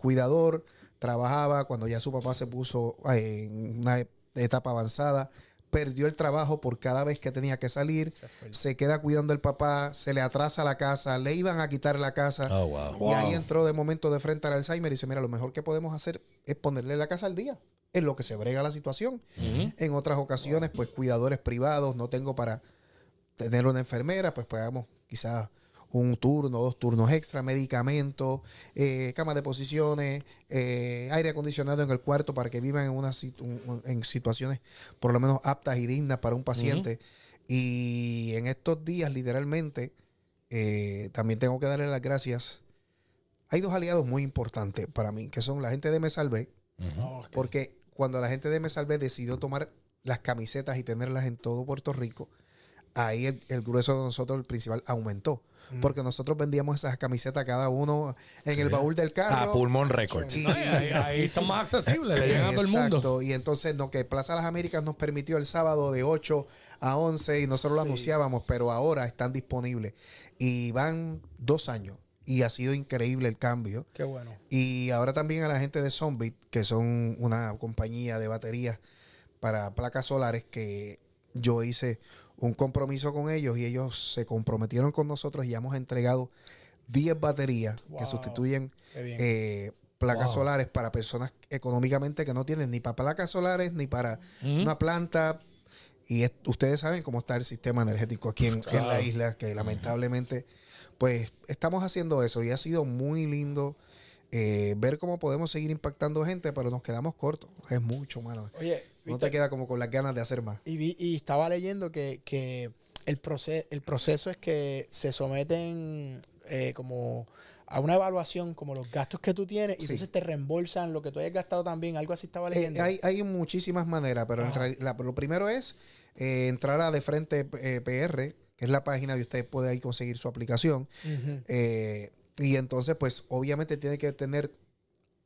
cuidador, trabajaba cuando ya su papá se puso eh, en una etapa avanzada, perdió el trabajo por cada vez que tenía que salir, se queda cuidando el papá, se le atrasa la casa, le iban a quitar la casa. Oh, wow. Y ahí entró de momento de frente al Alzheimer y dice, mira, lo mejor que podemos hacer es ponerle la casa al día, en lo que se brega la situación. En otras ocasiones, pues cuidadores privados, no tengo para tener una enfermera, pues pagamos quizás un turno, dos turnos extra, medicamentos, eh, camas de posiciones, eh, aire acondicionado en el cuarto para que vivan en, una situ- un- en situaciones por lo menos aptas y dignas para un paciente. Y en estos días, literalmente, eh, también tengo que darle las gracias. Hay dos aliados muy importantes para mí, que son la gente de Me Salvé. Ok. porque cuando la gente de Me Salvé decidió tomar las camisetas y tenerlas en todo Puerto Rico, ahí el, el grueso de nosotros, el principal, aumentó. Porque nosotros vendíamos esas camisetas cada uno en el baúl del A carro. Pulmón Records. Y- Ahí, ahí, ahí están más accesibles, le llegan a todo el mundo. Exacto. Y entonces, no, que Plaza Las Américas nos permitió el sábado de 8 a 11 y nosotros lo Sí. anunciábamos, pero ahora están disponibles. Y van dos años. Y ha sido increíble el cambio. Qué bueno. Y ahora también a la gente de Zombie, que son una compañía de baterías para placas solares, que yo hice un compromiso con ellos y ellos se comprometieron con nosotros y hemos entregado 10 baterías que sustituyen eh, placas Wow. solares para personas económicamente que no tienen ni para placas solares ni para una planta. Y es- ustedes saben cómo está el sistema energético aquí en, la isla, que lamentablemente, pues estamos haciendo eso y ha sido muy lindo eh, ver cómo podemos seguir impactando gente, pero nos quedamos cortos. Es mucho, mano. Oye, No te queda como con las ganas de hacer más. Y, vi- y estaba leyendo que, que el, proceso, el proceso es que se someten eh, como a una evaluación como los gastos que tú tienes y Sí. entonces te reembolsan lo que tú hayas gastado también. Algo así estaba Eh, leyendo. hay, hay muchísimas maneras, pero en la- lo primero es eh, entrar a De Frente PR, que es la página de usted puede ahí conseguir su aplicación. Y entonces, pues, obviamente tiene que tener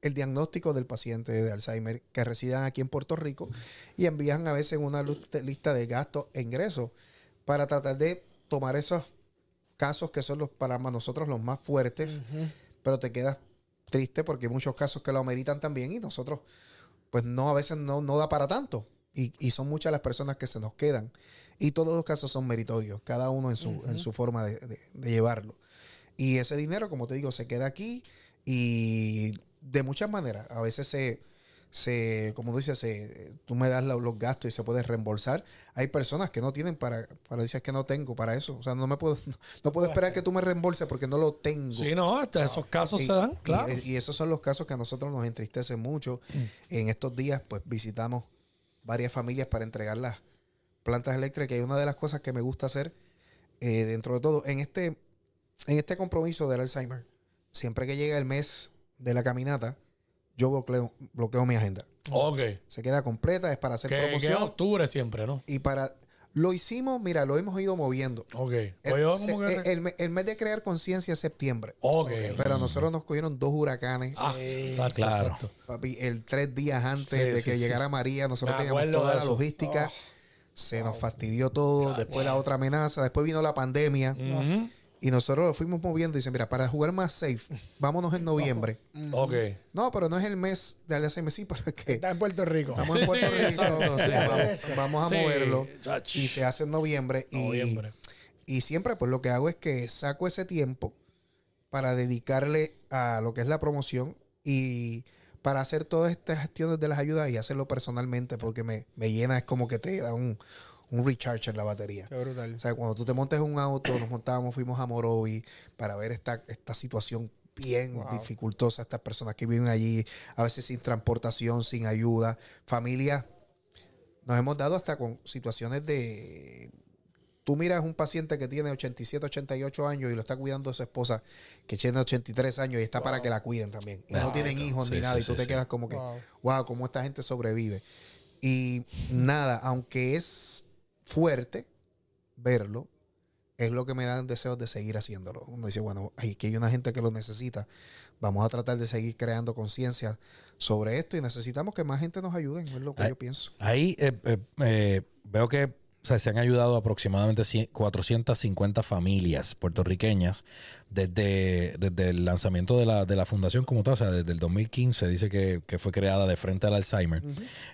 el diagnóstico del paciente de Alzheimer que residan aquí en Puerto Rico y envían a veces una lista de gastos e ingresos para tratar de tomar esos casos que son los para nosotros los más fuertes, pero te quedas triste porque hay muchos casos que lo ameritan también y nosotros, pues no, a veces no, no da para tanto. Y, y son muchas las personas que se nos quedan. Y todos los casos son meritorios, cada uno en su, en su forma de, de- de llevarlo. Y ese dinero, como te digo, se queda aquí y de muchas maneras. A veces se, se como tú dices, se, tú me das lo- los gastos y se puede reembolsar. Hay personas que no tienen para, para decir que no tengo para eso. O sea, no me puedo, no, puedo esperar que tú me reembolses porque no lo tengo. Sí, no, hasta esos casos Y- se dan, claro. Y, esos son los casos que a nosotros nos entristecen mucho. En estos días, pues visitamos varias familias para entregar las plantas eléctricas. Y una de las cosas que me gusta hacer, eh, dentro de todo, en este, en este compromiso del Alzheimer, siempre que llega el mes de la caminata, yo bloqueo, bloqueo mi agenda. Ok. Se queda completa, es para hacer Que, que es promoción octubre siempre, ¿no? y para Lo hicimos, mira, lo hemos ido moviendo. Ok. El, Pues yo se- como que... el- el me- el mes de crear conciencia es septiembre. ok. Pero a nosotros nos cogieron dos huracanes. Ah, exacto, Claro. exacto. Papi, el tres días antes Sí, de sí, que sí. llegara María, nosotros Me teníamos toda la eso. Oh. logística. Se nos fastidió todo. Después la otra amenaza. Después vino la pandemia. Y nosotros lo fuimos moviendo y dicen, mira, para jugar más safe, vámonos en noviembre. Ok. No, pero no es el mes de Alianza sí, pero es que Está en Puerto Rico. estamos Sí, en Puerto sí, Rico. exacto, sí. vamos, vamos a Sí, moverlo. Y se hace en noviembre. Y, Noviembre. y siempre, pues lo que hago es que saco ese tiempo para dedicarle a lo que es la promoción y para hacer todas estas gestiones de las ayudas y hacerlo personalmente porque me, me llena, es como que te da un, un recharge en la batería. Qué brutal. O sea, cuando tú te montes un auto, nos montábamos, fuimos a Morovi para ver esta, esta situación bien Wow. dificultosa, estas personas que viven allí, a veces sin transportación, sin ayuda, familias. Nos hemos dado hasta con situaciones de... Tú miras un paciente que tiene 87, 88 años y lo está cuidando su esposa que tiene 83 años y está para que la cuiden también. Y no tienen hijos Sí, ni nada sí, y tú sí, te sí. quedas como que, Wow. wow, cómo esta gente sobrevive. Y nada, aunque es fuerte verlo, es lo que me dan deseos de seguir haciéndolo. Uno dice, bueno, aquí hay una gente que lo necesita. Vamos a tratar de seguir creando conciencia sobre esto y necesitamos que más gente nos ayude, es lo que yo pienso. Ahí eh, eh, eh, veo que o sea, se han ayudado aproximadamente 100 450 familias puertorriqueñas desde, desde el lanzamiento de la, de la fundación como tal, o sea, desde el 2015 dice que, que fue creada de frente al Alzheimer.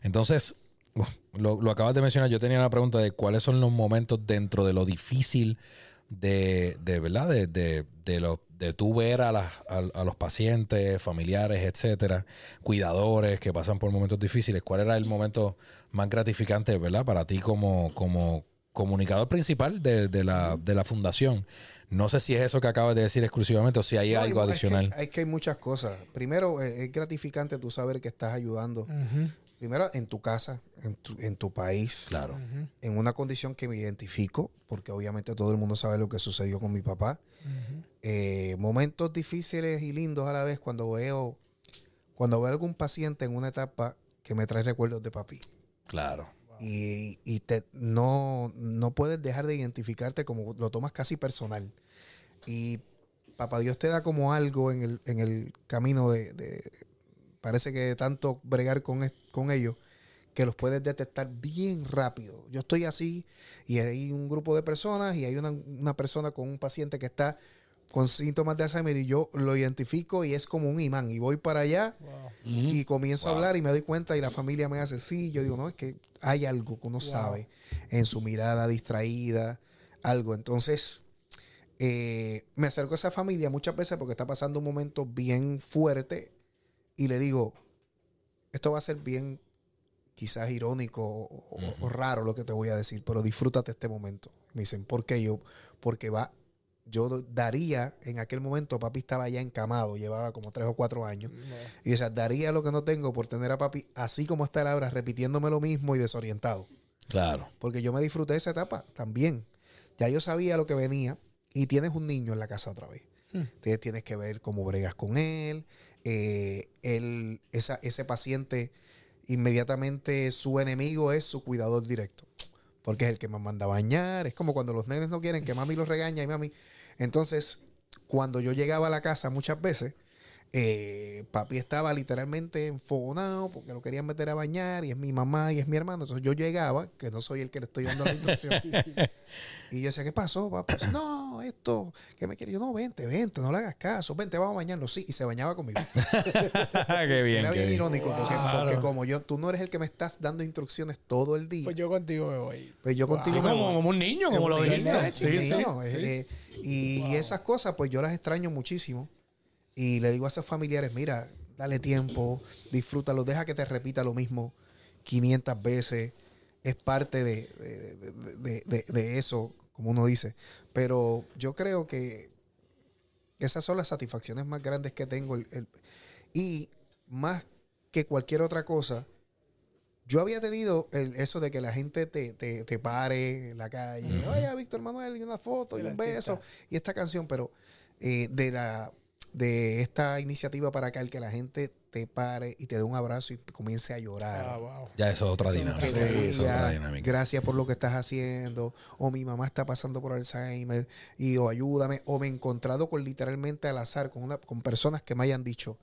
Entonces, lo, lo acabas de mencionar, yo tenía una pregunta de cuáles son los momentos dentro de lo difícil de, de ¿verdad? De, de, de, lo, de tú ver a, las- a, a los pacientes, familiares, etcétera, cuidadores que pasan por momentos difíciles. ¿Cuál era el momento más gratificante, ¿verdad? Para ti como, como comunicador principal de, de la, de la fundación. No sé si es eso que acabas de decir exclusivamente o si hay No, algo es que- adicional. Es que, hay muchas cosas. Primero, eh, es gratificante tú saber que estás ayudando. Primero, en tu casa, en tu, en tu país, Claro. en una condición que me identifico, porque obviamente todo el mundo sabe lo que sucedió con mi papá. Eh, momentos difíciles y lindos a la vez cuando veo cuando veo algún paciente en una etapa que me trae recuerdos de papi Claro. y, y te, no, no puedes dejar de identificarte como lo tomas casi personal y papá Dios te da como algo en el, en el camino de, de- parece que tanto bregar con, con ellos que los puedes detectar bien rápido. Yo estoy así y hay un grupo de personas y hay una, una persona con un paciente que está con síntomas de Alzheimer y yo lo identifico y es como un imán y voy para allá Wow. y comienzo a hablar y me doy cuenta y la familia me hace sí, yo digo, no, es que hay algo que uno sabe en su mirada distraída, algo. Entonces, eh, me acerco a esa familia muchas veces porque está pasando un momento bien fuerte y le digo, esto va a ser bien quizás irónico o, raro lo que te voy a decir, pero disfrútate este momento. Me dicen, ¿por qué yo? Porque va, yo daría, en aquel momento papi estaba ya encamado, llevaba como tres o cuatro años. Y o sea, daría lo que no tengo por tener a papi así como está ahora, repitiéndome lo mismo y desorientado. Claro. Porque yo me disfruté de esa etapa también. Ya yo sabía lo que venía y tienes un niño en la casa otra vez. Entonces tienes que ver cómo bregas con él. Eh, ese paciente, inmediatamente su enemigo es su cuidador directo. Porque es el que más manda a bañar. Es como cuando los nenes no quieren que mami los regaña y mami. Entonces, cuando yo llegaba a la casa muchas veces, eh, papi estaba literalmente enfogonado porque lo querían meter a bañar y es mi mamá y es mi hermano. Entonces yo llegaba, que no soy el que le estoy dando la instrucción. y yo decía, ¿qué pasó, papá? No, esto, que me quiere. Yo, no, vente, vente, no le hagas caso. Vente, vamos a bañarnos. Sí, y se bañaba conmigo. qué bien. Era qué bien bien. irónico porque, como yo, tú no eres el que me estás dando instrucciones todo el día. Pues yo contigo me voy. Pues yo contigo me como, voy. como un niño, como Es lo dijiste. Sí, sí, eh, eh, y esas cosas, pues yo las extraño muchísimo. Y le digo a esos familiares, mira, dale tiempo, disfrútalo, deja que te repita lo mismo 500 veces. Es parte de, de- de- de- eso, como uno dice. Pero yo creo que esas son las satisfacciones más grandes que tengo. el- el- y más que cualquier otra cosa, yo había tenido el- eso de que la gente te, te, te pare en la calle. Oye, Víctor Manuel, y una foto, y un beso, artista. y esta canción, pero eh, de la de esta iniciativa para acá, el que la gente te pare y te dé un abrazo y comience a llorar. Ah, wow. Ya eso es otra dinámica. es Ya, otra dinámica. gracias por lo que estás haciendo, o mi mamá está pasando por Alzheimer, y o ayúdame, o me he encontrado con literalmente al azar, con, una, con personas que me hayan dicho,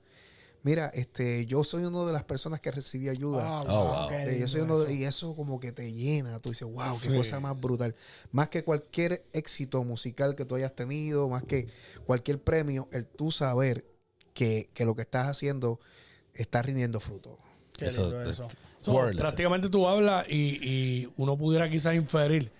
mira, este, yo soy una de las personas que recibí ayuda. Ah, Oh, wow, wow. qué Eh, yo soy uno de- y eso como que te llena, tú dices, wow, qué Sí. cosa más brutal. Más que cualquier éxito musical que tú hayas tenido, más que cualquier premio, el tú saber que, que lo que estás haciendo está rindiendo fruto. Qué Eso- lindo eso. So, prácticamente tú hablas y, y uno pudiera quizás inferir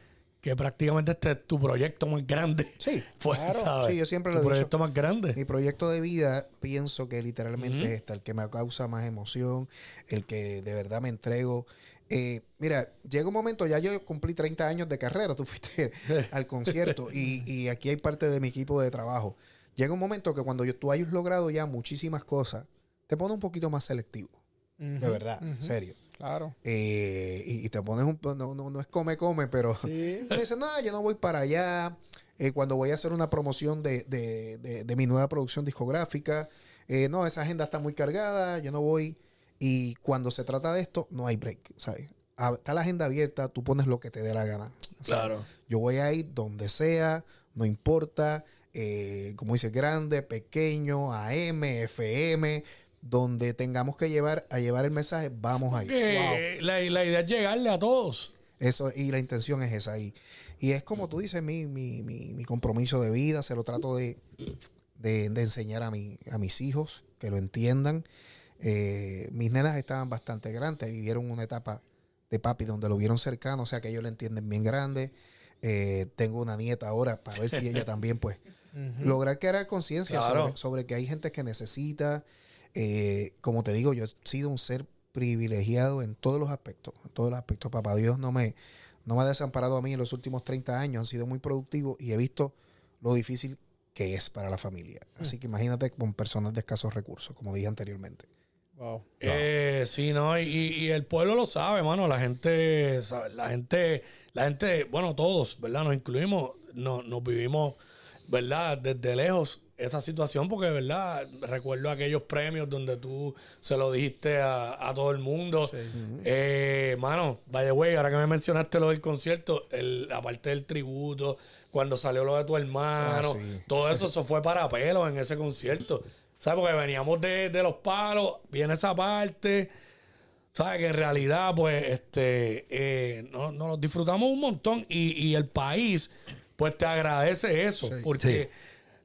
que prácticamente este es tu proyecto más grande. Sí, Pues, claro. ¿sabes? Sí, yo siempre tu lo dicho. proyecto más grande. Mi proyecto de vida pienso que literalmente es este, el que me causa más emoción, el que de verdad me entrego. Eh, mira, llega un momento, ya yo cumplí 30 años de carrera, tú fuiste al concierto y, y aquí hay parte de mi equipo de trabajo. Llega un momento que cuando yo, tú hayas logrado ya muchísimas cosas, te pone un poquito más selectivo, de verdad, en serio. Claro. Eh, y, y te pones un... No, no, no es come, come, pero... Sí. Me dice, no, yo no voy para allá. Eh, cuando voy a hacer una promoción de, de- de- de mi nueva producción discográfica, eh, no, esa agenda está muy cargada, yo no voy. Y cuando se trata de esto, no hay break, ¿sabes? Está la agenda abierta, tú pones lo que te dé la gana. Claro. Yo voy a ir donde sea, no importa, eh, como dice, grande, pequeño, AM, FM, donde tengamos que llevar a llevar el mensaje, vamos a ir. Que la, la idea es llegarle a todos. Eso, y la intención es esa. Y, y es como tú dices, mi, mi, mi, mi compromiso de vida, se lo trato de, de, de enseñar a, mi, a mis hijos, que lo entiendan. Eh, mis nenas estaban bastante grandes, vivieron una etapa de papi donde lo vieron cercano, o sea que ellos lo entienden bien grande. Eh, tengo una nieta ahora para ver si ella también, pues, lograr crear conciencia Claro. sobre, sobre que hay gente que necesita. Eh, como te digo, yo he sido un ser privilegiado en todos los aspectos. En todos los aspectos. Papá Dios no me, no me ha desamparado a mí en los últimos 30 años. Han sido muy productivos y he visto lo difícil que es para la familia. Así que imagínate con personas de escasos recursos, como dije anteriormente. Wow. Eh, sí, no, y, y el pueblo lo sabe, mano. La gente, sabe, la gente, la gente, bueno, todos, ¿verdad? Nos incluimos, no, nos vivimos, ¿verdad? Desde lejos esa situación, porque, ¿verdad? Recuerdo aquellos premios donde tú se lo dijiste a, a todo el mundo. Eh, mano, by the way, ahora que me mencionaste lo del concierto, el, aparte del tributo, cuando salió lo de tu hermano, Ah, sí. todo eso, eso fue para pelos en ese concierto. ¿Sabes? Porque veníamos de, de los palos, viene esa parte. ¿Sabes? Que en realidad, pues, este, eh, no- nos disfrutamos un montón y, y el país, pues, te agradece eso. Porque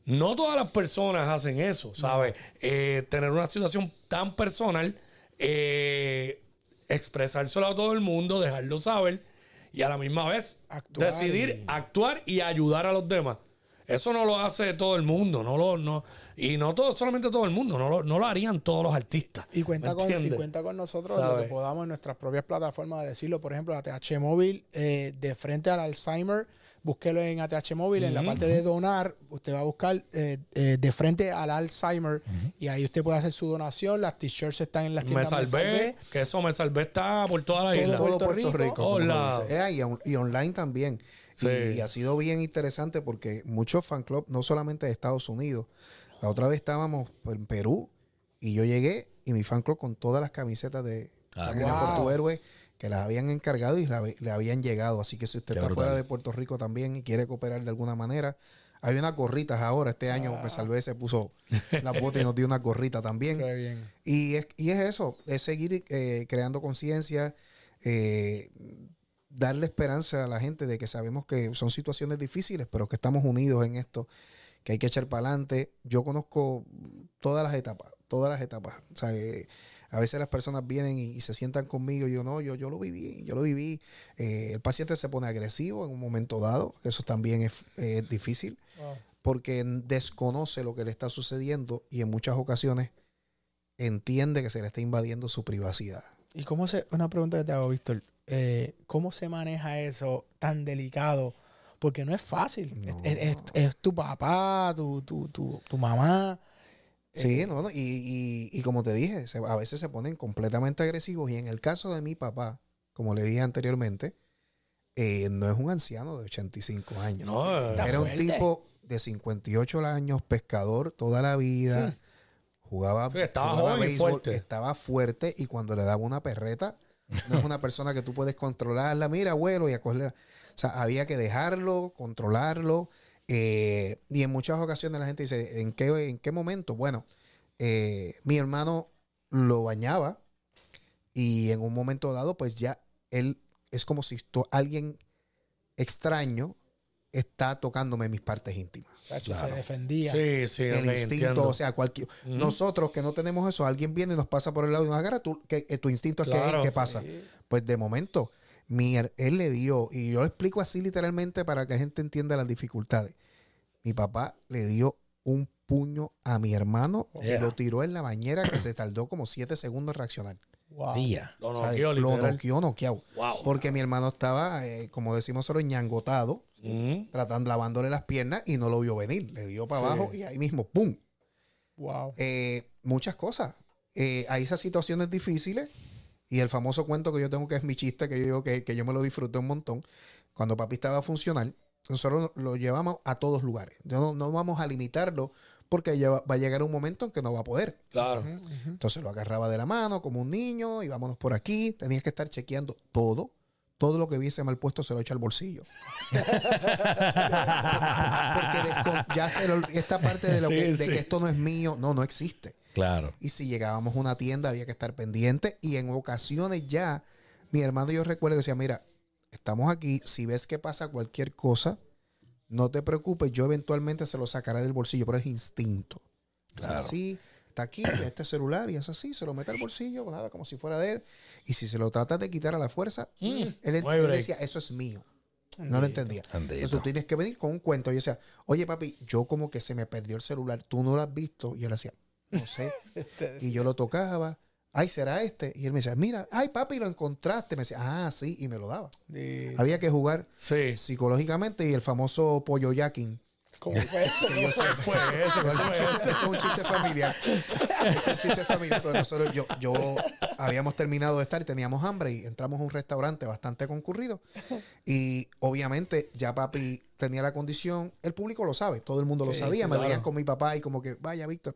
no todas las personas hacen eso, ¿sabes? Eh, tener una situación tan personal, eh, expresárselo a todo el mundo, dejarlo saber y a la misma vez Actuar decidir y- actuar y ayudar a los demás. Eso no lo hace todo el mundo, no lo, no, y no todo, solamente todo el mundo, no lo, no lo harían todos los artistas. Y cuenta, ¿me con, y cuenta con nosotros lo que podamos en nuestras propias plataformas de decirlo. Por ejemplo, ATH Móvil, eh, de frente al Alzheimer, búsquelo en ATH Móvil, en la parte de donar, usted va a buscar eh, eh, de frente al Alzheimer y ahí usted puede hacer su donación. Las t-shirts están en las Me tiendas salvé, que eso me salvé está por toda la Todo isla. Todo Puerto Rico. Hola. Eh, y, on- y online también. Sí. Y, y ha sido bien interesante porque muchos fan club, no solamente de Estados Unidos, la otra vez estábamos en Perú y yo llegué y mi fan club con todas las camisetas de Ah, Camina wow. por tu héroe que las habían encargado y la- le habían llegado. Así que si usted Qué está brutal. fuera de Puerto Rico también y quiere cooperar de alguna manera, hay unas gorritas ahora. Este año Ah. me salvé, se puso la bota y nos dio una gorrita también. Qué bien. Y es, y es eso, es seguir eh, creando conciencia, eh, darle esperanza a la gente de que sabemos que son situaciones difíciles, pero que estamos unidos en esto, que hay que echar para adelante. Yo conozco todas las etapas, todas las etapas. O sea, eh, a veces las personas vienen y, y se sientan conmigo y yo no, yo, yo lo viví, yo lo viví. Eh, el paciente se pone agresivo en un momento dado, que eso también es, es difícil Wow. porque desconoce lo que le está sucediendo y en muchas ocasiones entiende que se le está invadiendo su privacidad. ¿Y cómo se, una pregunta que te hago, Víctor, eh, ¿cómo se maneja eso tan delicado? Porque no es fácil. No. Es, es- es tu papá, tu, tu, tu, tu mamá. Sí, Eh, no, no, y, y- y como te dije, se- a veces se ponen completamente agresivos y en el caso de mi papá, como le dije anteriormente, eh, no es un anciano de 85 años. No, Está Era un tipo de 58 años, pescador toda la vida, Jugaba, Sí, estaba jugaba joven y béisbol, fuerte. Estaba fuerte y cuando le daba una perreta, no es una persona que tú puedes controlarla. Mira, abuelo, y a cogerle. O sea, había que dejarlo, controlarlo. Eh, y en muchas ocasiones la gente dice, ¿en qué, en qué momento? Bueno, eh, mi hermano lo bañaba y en un momento dado, pues ya él es como si to- alguien extraño está tocándome mis partes íntimas. Chacho, se defendía. Sí, sí, El instinto, entiendo. o sea, cualquier, nosotros que no tenemos eso, alguien viene y nos pasa por el lado y nos agarra, tú, que, que tu instinto es Claro. que, ¿qué pasa? Pues de momento, mi, her- él le dio, y yo lo explico así literalmente para que la gente entienda las dificultades. Mi papá le dio un puño a mi hermano Yeah. y lo tiró en la bañera que se tardó como siete segundos en reaccionar. Wow. Día. Lo noqueó, Lo noqueó, noqueado. Wow. Porque mi hermano estaba, eh, como decimos nosotros, ñangotado, Ujú. tratando, lavándole las piernas y no lo vio venir. Le dio para Sí. abajo y ahí mismo, ¡pum! Wow. Eh, muchas cosas. Eh, hay esas situaciones difíciles y el famoso cuento que yo tengo que es mi chiste, que yo digo que, que yo me lo disfruté un montón. Cuando papi estaba funcional, nosotros lo llevamos a todos lugares. No, no- vamos a limitarlo porque ya va va a llegar un momento en que no va a poder. Claro. Entonces lo agarraba de la mano como un niño y vámonos por aquí. Tenías que estar chequeando todo. Todo lo que viese mal puesto se lo echa al bolsillo. Porque ya se lo- esta parte de, lo Sí, que, de que esto no es mío, no, no existe. Claro. Y si llegábamos a una tienda había que estar pendiente. Y en ocasiones ya, mi hermano yo recuerdo que decía, mira, estamos aquí, si ves que pasa cualquier cosa, no te preocupes, yo eventualmente se lo sacaré del bolsillo, pero es instinto. O sea, Claro. así, está aquí, este celular, y es así, se lo mete al bolsillo, nada, como si fuera de él. Y si se lo tratas de quitar a la fuerza, Mm, él, él decía, eso es mío. No lo entendía. Andito. Entonces tú tienes que venir con un cuento. Y yo decía, oye papi, yo como que se me perdió el celular, tú no lo has visto. Y él decía, no sé. y yo lo tocaba, ay, ¿será este? Y él me decía, mira, ay papi, lo encontraste. Me decía, ah, sí, y me lo daba. Había que jugar Sí. psicológicamente y el famoso pollo jacking. ¿Cómo fue eso? ¿Cuál fue ese? ¿Cuál Ese es un fue chiste- es un chiste familiar. Es un chiste familiar. Pero nosotros, yo, yo habíamos terminado de estar y teníamos hambre y entramos a un restaurante bastante concurrido. Y obviamente ya papi tenía la condición, el público lo sabe, todo el mundo lo sabía. sí, Me claro. veían con mi papá y como que, vaya, Víctor.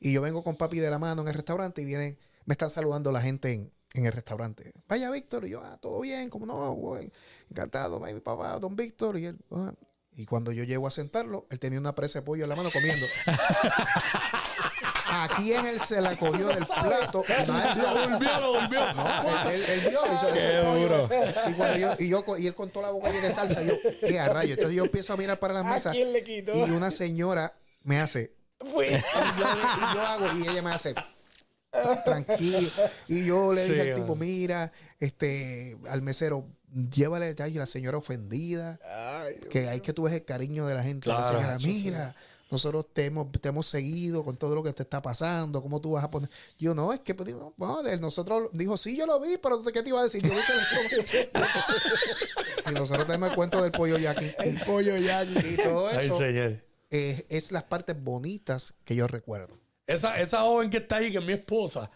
Y yo vengo con papi de la mano en el restaurante y vienen, me están saludando la gente en, en el restaurante. Vaya, Víctor. Y yo, ah, todo bien, como no, güey. Encantado, mi papá, don Víctor. Y él, "Ah". Y cuando yo llego a sentarlo, él tenía una presa de pollo en la mano comiendo. ¿A quién él se la cogió del plato? Lo volvió, lo volvió. no, él, él vio y se pollo. Y, cuando yo, y, yo, co- y él con toda la boca llena de salsa, yo, ¿qué a rayo? Entonces yo empiezo a mirar para las ¿A mesas quién le quitó? y una señora me hace, Fue. y yo, y yo hago, y ella me hace, tranquilo. Y yo le dije Sí, al tipo, mira, este, al mesero, llévale el detalle, la señora ofendida Ay, que hay que tú ves el cariño de la gente. La Claro. señora, Eso sí. mira, nosotros te hemos, te hemos seguido con todo lo que te está pasando, ¿cómo tú vas a poner? Yo, no, es que, pues, digo, no, nosotros, dijo, sí, yo lo vi, pero ¿qué te iba a decir? Yo vi que lo Y nosotros tenemos el cuento del pollo yaqui. El pollo ya. Y todo Ay, eso señor. Eh, es las partes bonitas que yo recuerdo. Esa, esa joven que está ahí, que es mi esposa,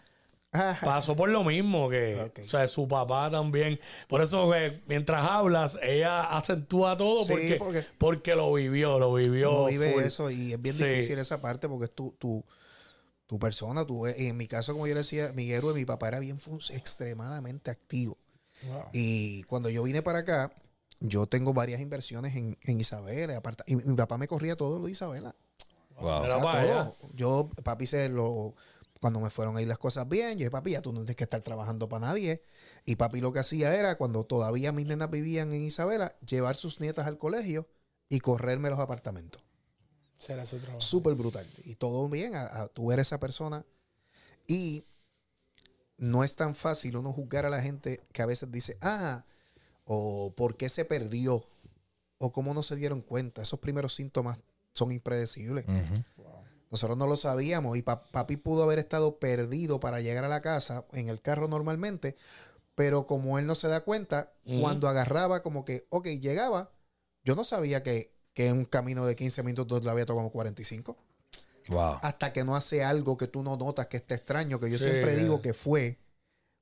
pasó por lo mismo que, o sea, su papá también. Por eso que mientras hablas, ella acentúa todo Sí, porque, porque- porque lo vivió, lo vivió. no vive full. eso y es bien Sí. difícil esa parte porque es tu, tu, tu persona. Tu, y en mi caso, como yo le decía, mi héroe, mi papá era bien extremadamente activo. Wow. Y cuando yo vine para acá, yo tengo varias inversiones en, en Isabela. y mi papá me corría todo lo de Isabela. Wow. O sea, todo. Yo, papi, se lo. Cuando me fueron a ir las cosas bien, yo dije, papi, ya tú no tienes que estar trabajando para nadie. Y papi lo que hacía era, cuando todavía mis nenas vivían en Isabela, llevar sus nietas al colegio y correrme los apartamentos. Será su trabajo. Súper brutal. Y todo bien, a, a tú eres esa persona. Y no es tan fácil uno juzgar a la gente que a veces dice, ah, o por qué se perdió, o cómo no se dieron cuenta. Esos primeros síntomas son impredecibles. Nosotros no lo sabíamos y pa- papi pudo haber estado perdido para llegar a la casa en el carro normalmente, pero como él no se da cuenta, cuando agarraba como que, ok, llegaba, yo no sabía que, que un camino de 15 minutos le había tomado 45, Wow. hasta que no hace algo que tú no notas que está extraño, que yo Sí, siempre digo que fue,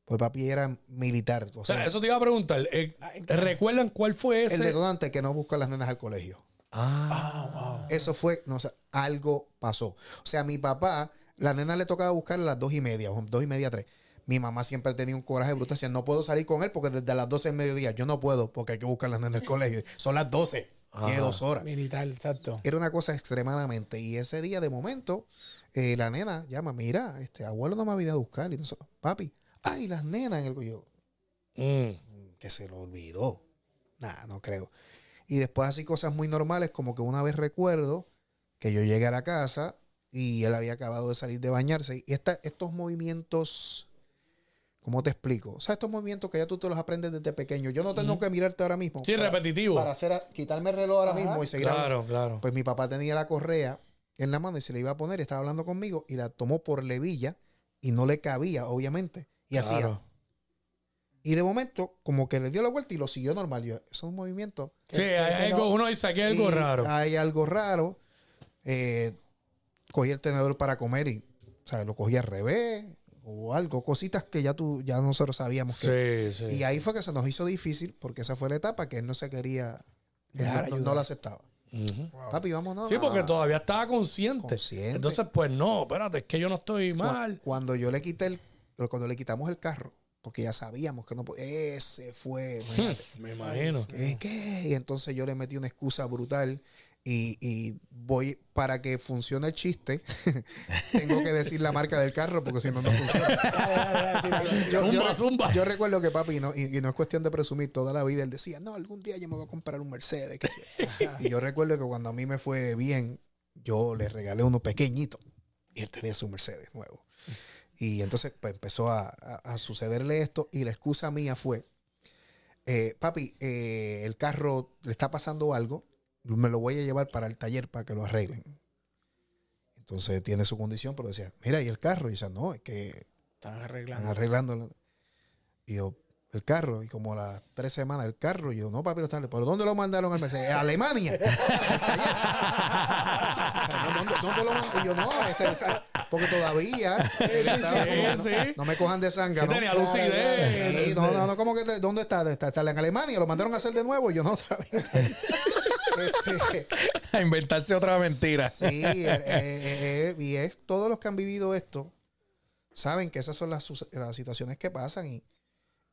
pues papi era militar. O O sea, eso te iba a preguntar. eh, ¿Recuerdan cuál fue ese? el detonante que no busca a las nenas al colegio. Ah, Eso fue, no, o sea, algo pasó. O sea, mi papá La nena le tocaba buscar a las dos y media, o dos y media, tres. Mi mamá siempre tenía un coraje brutal. Decía, no puedo salir con él porque desde las 12 del mediodía yo no puedo porque hay que buscar a la nena del colegio. Son las 12. Tiene dos horas. Militar, exacto. Era una cosa extremadamente. Y ese día, de momento, eh, la nena llama, mira, este abuelo no me había ido a buscar. Y nosotros, papi, ay, las nenas en el yo, Mm. que se lo olvidó. Nada, no creo. Y después así cosas muy normales, como que una vez recuerdo que yo llegué a la casa y él había acabado de salir de bañarse. Y esta- estos movimientos, ¿cómo te explico? O sea, estos movimientos que ya tú te los aprendes desde pequeño. Yo no tengo que mirarte ahora mismo. Sí, para- repetitivo. Para hacer, a- quitarme el reloj ahora mismo y seguir. Claro, claro. Pues mi papá tenía la correa en la mano y se le iba a poner y estaba hablando conmigo y la tomó por levilla y no le cabía, obviamente. Y hacía. Claro. Y de momento, como que le dio la vuelta y lo siguió normal. Yo, eso es un movimiento. Sí, hay algo, uno dice aquí hay algo Y raro. Hay algo raro. Eh, cogí el tenedor para comer y, o sea, lo cogí al revés o algo. Cositas que ya tú, ya nosotros sabíamos que. Sí, sí. Y ahí fue que se nos hizo difícil porque esa fue la etapa que él no se quería, él no, no, la aceptaba. Papi, vámonos. Sí, porque a- todavía estaba consciente. Consciente. Entonces, pues no, espérate, es que yo no estoy mal. Cuando yo le quité el, cuando le quitamos el carro, porque ya sabíamos que no po- ese fue. Me imagino. ¿Qué, qué? Y entonces yo le metí una excusa brutal y, y voy, para que funcione el chiste, tengo que decir la marca del carro porque si no, no funciona. Yo, Zumba, yo- zumba. yo recuerdo que papi, no, y, y no es cuestión de presumir, toda la vida él decía, no, algún día yo me voy a comprar un Mercedes. que sí". y yo recuerdo que cuando a mí me fue bien, yo le regalé uno pequeñito y él tenía su Mercedes nuevo. Y entonces pues, empezó a, a- a sucederle esto y la excusa mía fue, eh, papi, eh, el carro le está pasando algo, me lo voy a llevar para el taller para que lo arreglen. Entonces tiene su condición, pero decía, mira, ¿y el carro? Y dice, no, es que Están están arreglando. arreglándolo. Y yo, el carro, y como a las tres semanas el carro, y yo, no, papi, no está. ¿Pero dónde lo mandaron al Mercedes? A Alemania. ¿Dónde, dónde lo mandaron? Y yo, no, este, porque todavía. sí, como, no, sí. no me cojan de sangre. Sí, ¿no? tenía lucidez. Sí, no, no, no, ¿cómo que ¿Dónde está? ¿Está, está en Alemania? ¿Lo mandaron a hacer de nuevo? Y yo no sabía. Este, A inventarse otra mentira. Sí, eh, eh, eh, y es todos los que han vivido esto saben que esas son las, situaciones que pasan y,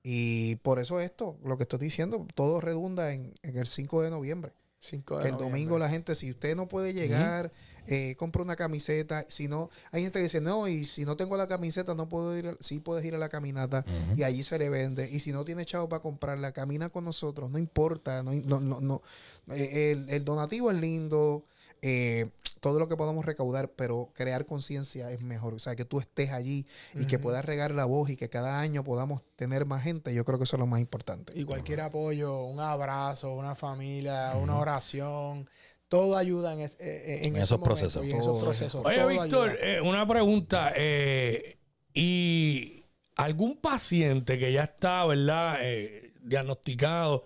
y por eso esto, lo que estoy diciendo, todo redunda en, en el 5 de noviembre. 5 de el noviembre. domingo la gente, si usted no puede llegar, eh, compra una camiseta. Si no, hay gente que dice, no, y si no tengo la camiseta, no puedo ir. a-". Sí puedes ir a la caminata y allí se le vende. Y si no tiene chavo para comprarla, camina con nosotros, no importa. No, no, no, no. Eh, El, el donativo es lindo. eh, todo lo que podamos recaudar, pero crear conciencia es mejor. O sea, que tú estés allí y que puedas regar la voz y que cada año podamos tener más gente, yo creo que eso es lo más importante. Y cualquier apoyo, un abrazo, una familia, una oración, todo ayuda en, es- eh, en En esos procesos. y en esos Todo procesos. Oye, Víctor, eh, una pregunta. eh, ¿Y algún paciente que ya está, ¿verdad? eh, diagnosticado,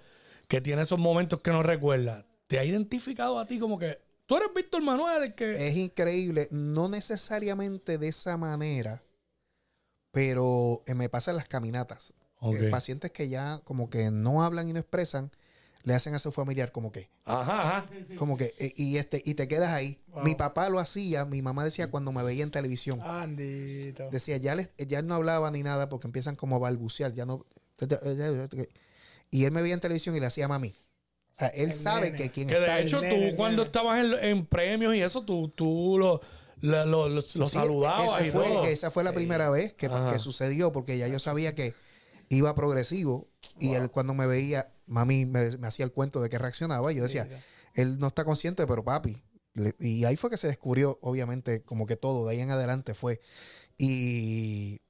que tiene esos momentos que no recuerda, ¿te ha identificado a ti como que tú eres Víctor Manuel? el que... Es increíble, no necesariamente de esa manera, pero eh, me pasa en las caminatas. Ok. Eh, pacientes que ya como que no hablan y no expresan, le hacen a su familiar como que, Ajá, ajá. como que, eh, y este, y te quedas ahí. Wow. Mi papá lo hacía, mi mamá decía cuando me veía en televisión. Andito. Decía, ya, les, ya no hablaba ni nada porque empiezan como a balbucear, ya no. Y él me veía en televisión y le hacía mami. O sea, él El sabe nene. que quien Que está de hecho nene, tú cuando nene. estabas en, en premios y eso, tú, tú lo, lo, lo- lo- Sí, saludabas esa y fue, todo. Esa fue la primera vez que, que sucedió porque ya yo sabía que iba progresivo y él cuando me veía, mami me, me hacía el cuento de que reaccionaba y yo decía, él no está consciente, pero papi. Le- y ahí fue que se descubrió, obviamente, como que todo, de ahí en adelante fue. Y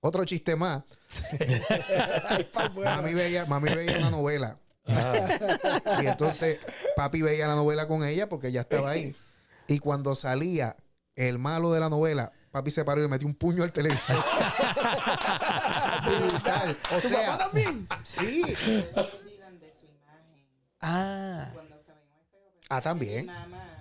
otro chiste más, mami veía, mami veía una novela. Ajá. Y entonces papi veía la novela con ella porque ya estaba ahí. Y cuando salía el malo de la novela, papi se paró y le metió un puño al televisor. Brutal. O ¿Tu sea, papá también? sí. olvidan de su imagen. Ah. Ah, Mi también. mamá tenía otro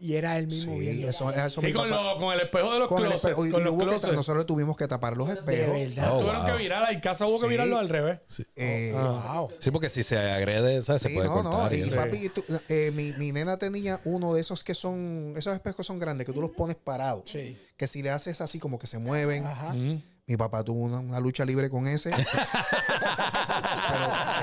Y era él mismo Sí, viendo. eso, eso Sí, con, lo- con el espejo de los con el closets. espejo. Y- con y los hubo que ta- closets. nosotros tuvimos que tapar los espejos. De verdad. Oh, Tuvieron wow. que virar, en casa hubo que Sí. virarlo al revés. Eh, Wow. Sí, porque si se agrede, ¿sabes? se Sí, puede no, cortar. no. y papi, tú- eh, mi, mi nena tenía uno de esos que son, esos espejos son grandes, que tú los pones parados. Sí. Que si le haces así como que se mueven. Ajá. Mi papá tuvo una, una lucha libre con ese. Pero se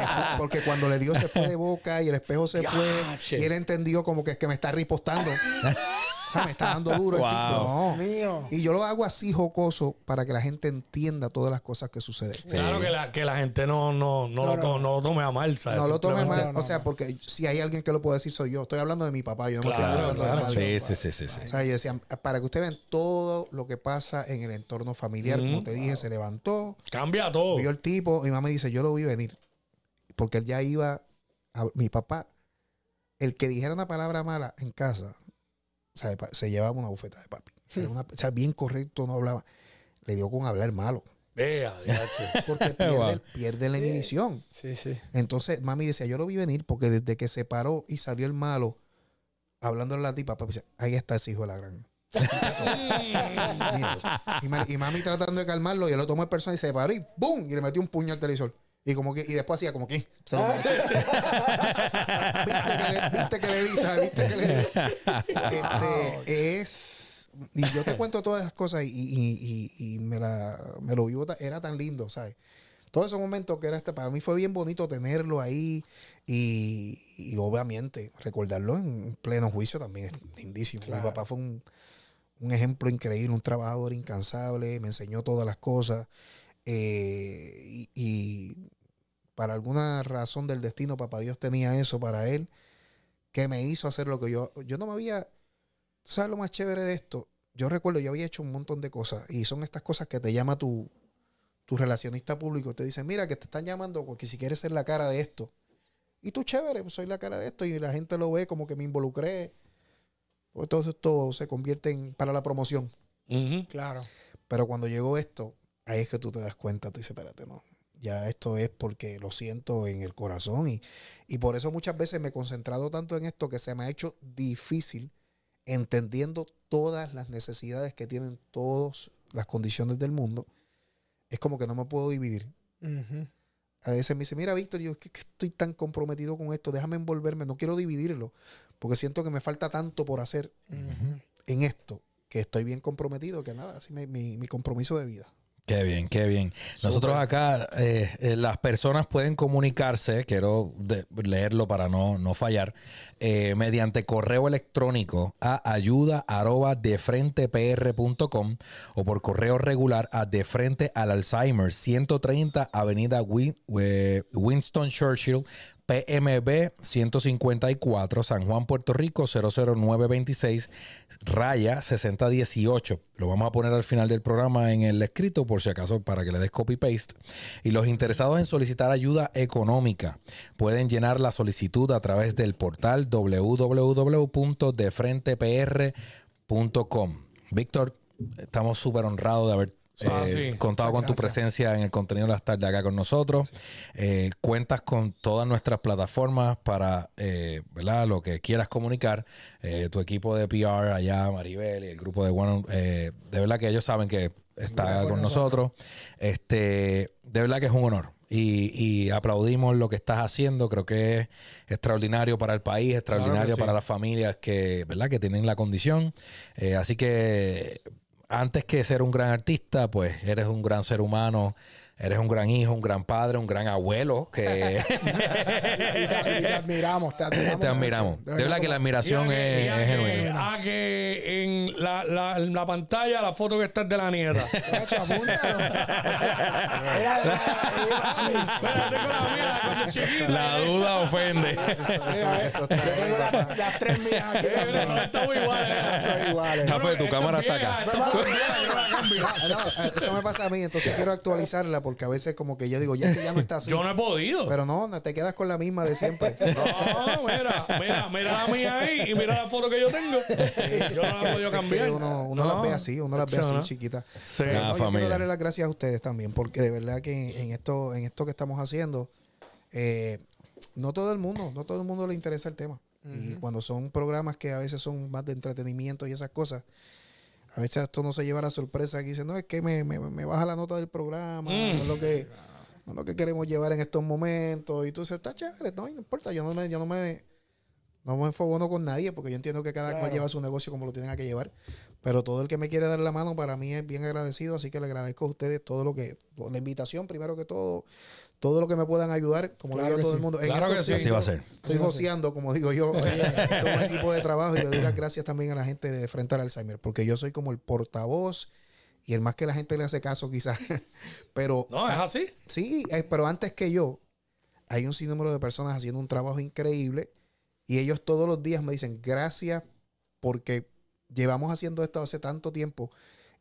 fue, porque cuando le dio se fue de boca y el espejo se fue. Y él entendió como que es que me está ripostando. O sea, me está dando duro el Wow. tipo. No. Mío. Y yo lo hago así jocoso para que la gente entienda todas las cosas que suceden. Claro que la, que la gente no, no, no, No, lo, to- no. no lo tome a mal. ¿sabes? No lo tome mal. no, o sea, porque si hay alguien que lo puede decir soy yo. Estoy hablando de mi papá. Yo no estoy Claro, hablando de claro. nadie. Sí, sí, sí, sí, sí. O sea, yo decía, para que ustedes vean todo lo que pasa en el entorno familiar. Como te dije, se levantó, Cambia todo. vio el tipo. Mi mamá me dice, yo lo vi venir. Porque él ya iba. a- mi papá, el que dijera una palabra mala en casa, se llevaba una bufeta de papi. Era una- o sea, bien correcto, no hablaba. Le dio con hablar malo. Vea. Porque pierde, Wow. pierde la inhibición. Sí, sí. Entonces, mami decía, yo lo vi venir porque desde que se paró y salió el malo, hablando en la tipa, papi decía, ahí está ese hijo de la gran. Y, ma- y mami tratando de calmarlo, y él lo tomó en persona y se paró y ¡boom! Y le metió un puño al televisor. Y como que, y después hacía como que se lo mereció. ¿Viste que le, viste que le di, ¿sabes? ¿Viste que le di? Este, es. Y yo te cuento todas esas cosas y, y- y- y me, la, me lo vivo, era tan lindo, ¿sabes? Todos esos momentos que era este, para mí fue bien bonito tenerlo ahí y, y obviamente recordarlo en pleno juicio también es lindísimo. Mi papá fue un, un ejemplo increíble, un trabajador incansable, me enseñó todas las cosas eh, y, y para alguna razón del destino, papá Dios tenía eso para él que me hizo hacer lo que yo, yo no me había, ¿tú ¿sabes lo más chévere de esto? Yo recuerdo, yo había hecho un montón de cosas y son estas cosas que te llama tu, tu relacionista público, te dicen, mira, que te están llamando porque si quieres ser la cara de esto. Y tú, chévere, pues soy la cara de esto y la gente lo ve como que me involucré. Pues todo esto se convierte en para la promoción. Claro. Pero cuando llegó esto, ahí es que tú te das cuenta, tú dices, espérate, no. Ya esto es porque lo siento en el corazón y, y por eso muchas veces me he concentrado tanto en esto que se me ha hecho difícil entendiendo todas las necesidades que tienen todas las condiciones del mundo. Es como que no me puedo dividir. A veces me dice, mira, Víctor, yo es que, que estoy tan comprometido con esto, déjame envolverme, no quiero dividirlo, porque siento que me falta tanto por hacer en esto, que estoy bien comprometido, que nada, así me- mi, mi compromiso de vida. Qué bien, qué bien. Nosotros acá, eh, eh, las personas pueden comunicarse, quiero de- leerlo para no, no fallar, eh, mediante correo electrónico a ayuda arroba defrentepr.com o por correo regular a de frente al Alzheimer 130 Avenida Win- Winston Churchill PMB 154, San Juan, Puerto Rico 00926, raya 6018. Lo vamos a poner al final del programa en el escrito por si acaso para que le des copy paste. Y los interesados en solicitar ayuda económica pueden llenar la solicitud a través del portal www.defrentepr.com. Víctor, estamos súper honrados de haber Ah, eh, sí. contado con tu presencia en el contenido de las tardes acá con nosotros. Eh, cuentas con todas nuestras plataformas para eh, ¿verdad? lo que quieras comunicar. Tu equipo de PR allá, Maribel y el grupo de One, de verdad que ellos saben que está Gracias con nosotros. Este, de verdad que es un honor. Y, y aplaudimos lo que estás haciendo. Creo que es extraordinario para el país, extraordinario sí. para las familias que, ¿verdad? que tienen la condición. Eh, así que antes que ser un gran artista, pues eres un gran ser humano, eres un gran hijo, un gran padre, un gran abuelo que Y te, y te admiramos, te admiramos. te admiramos. De verdad que la admiración que- es, es genuina. A que en la, la, en la pantalla la foto que está es de la nieta. La- duda ofende. Eso, eso, eso las, tres mías aquí estamos iguales. Café, tu cámara es está acá. Ah, eso me pasa a mí, entonces quiero actualizarla porque a veces como que yo digo, ya que ya no está así. Yo no he podido. Pero no, no, te quedas con la misma de siempre. No, mira, mira, mira la mía ahí y mira la foto que yo tengo. Yo no la he podido cambiar. uno uno No. las ve así, uno las ve así, chiquita. Sí. Pero no, yo familia. quiero darle las gracias a ustedes también, porque de verdad que en esto, en esto que estamos haciendo, eh, no todo el mundo, no todo el mundo le interesa el tema. Y cuando son programas que a veces son más de entretenimiento y esas cosas, a veces esto no se lleva a la sorpresa que dicen, no, es que me, me, me baja la nota del programa, no es lo que no es lo que queremos llevar en estos momentos. Y tú dices, está chévere, no, no importa, yo no me, yo no me, no me enfogono con nadie, porque yo entiendo que cada cual lleva su negocio como lo tienen que llevar. Pero todo el que me quiere dar la mano, para mí es bien agradecido, así que le agradezco a ustedes todo lo que, la invitación primero que todo, todo lo que me puedan ayudar, como Claro le digo a todo sí. el mundo. En Claro que sí. Así va a ser. Estoy joseando, como digo yo, eh, todo un equipo de trabajo y le doy las gracias también a la gente de Frente al Alzheimer, porque yo soy como el portavoz y el más que la gente le hace caso quizás. Pero No, es así. sí, eh, pero antes que yo, hay un sinnúmero de personas haciendo un trabajo increíble y ellos todos los días me dicen gracias porque llevamos haciendo esto hace tanto tiempo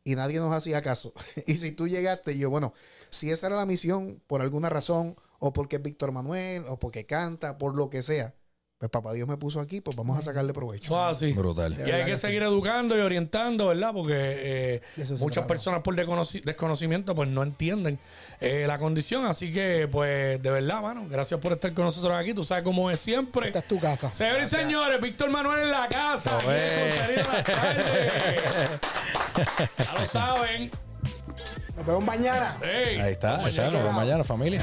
y nadie nos hacía caso. y si tú llegaste, yo, bueno, si esa era la misión por alguna razón, o porque es Víctor Manuel, o porque canta, por lo que sea, pues papá Dios me puso aquí, pues vamos a sacarle provecho. Así. Brutal. Y hay que seguir educando y orientando, ¿verdad? Porque eh, muchas trata. personas por desconoci- desconocimiento pues no entienden eh, la condición. Así que, pues, de verdad, mano, gracias por estar con nosotros aquí. Tú sabes cómo es siempre. Esta es tu casa. Señores y señores, Víctor Manuel en la casa. aquí en el contenido de la tarde. ya lo saben. Nos vemos mañana. Ahí está. nos mañana. vemos mañana, familia.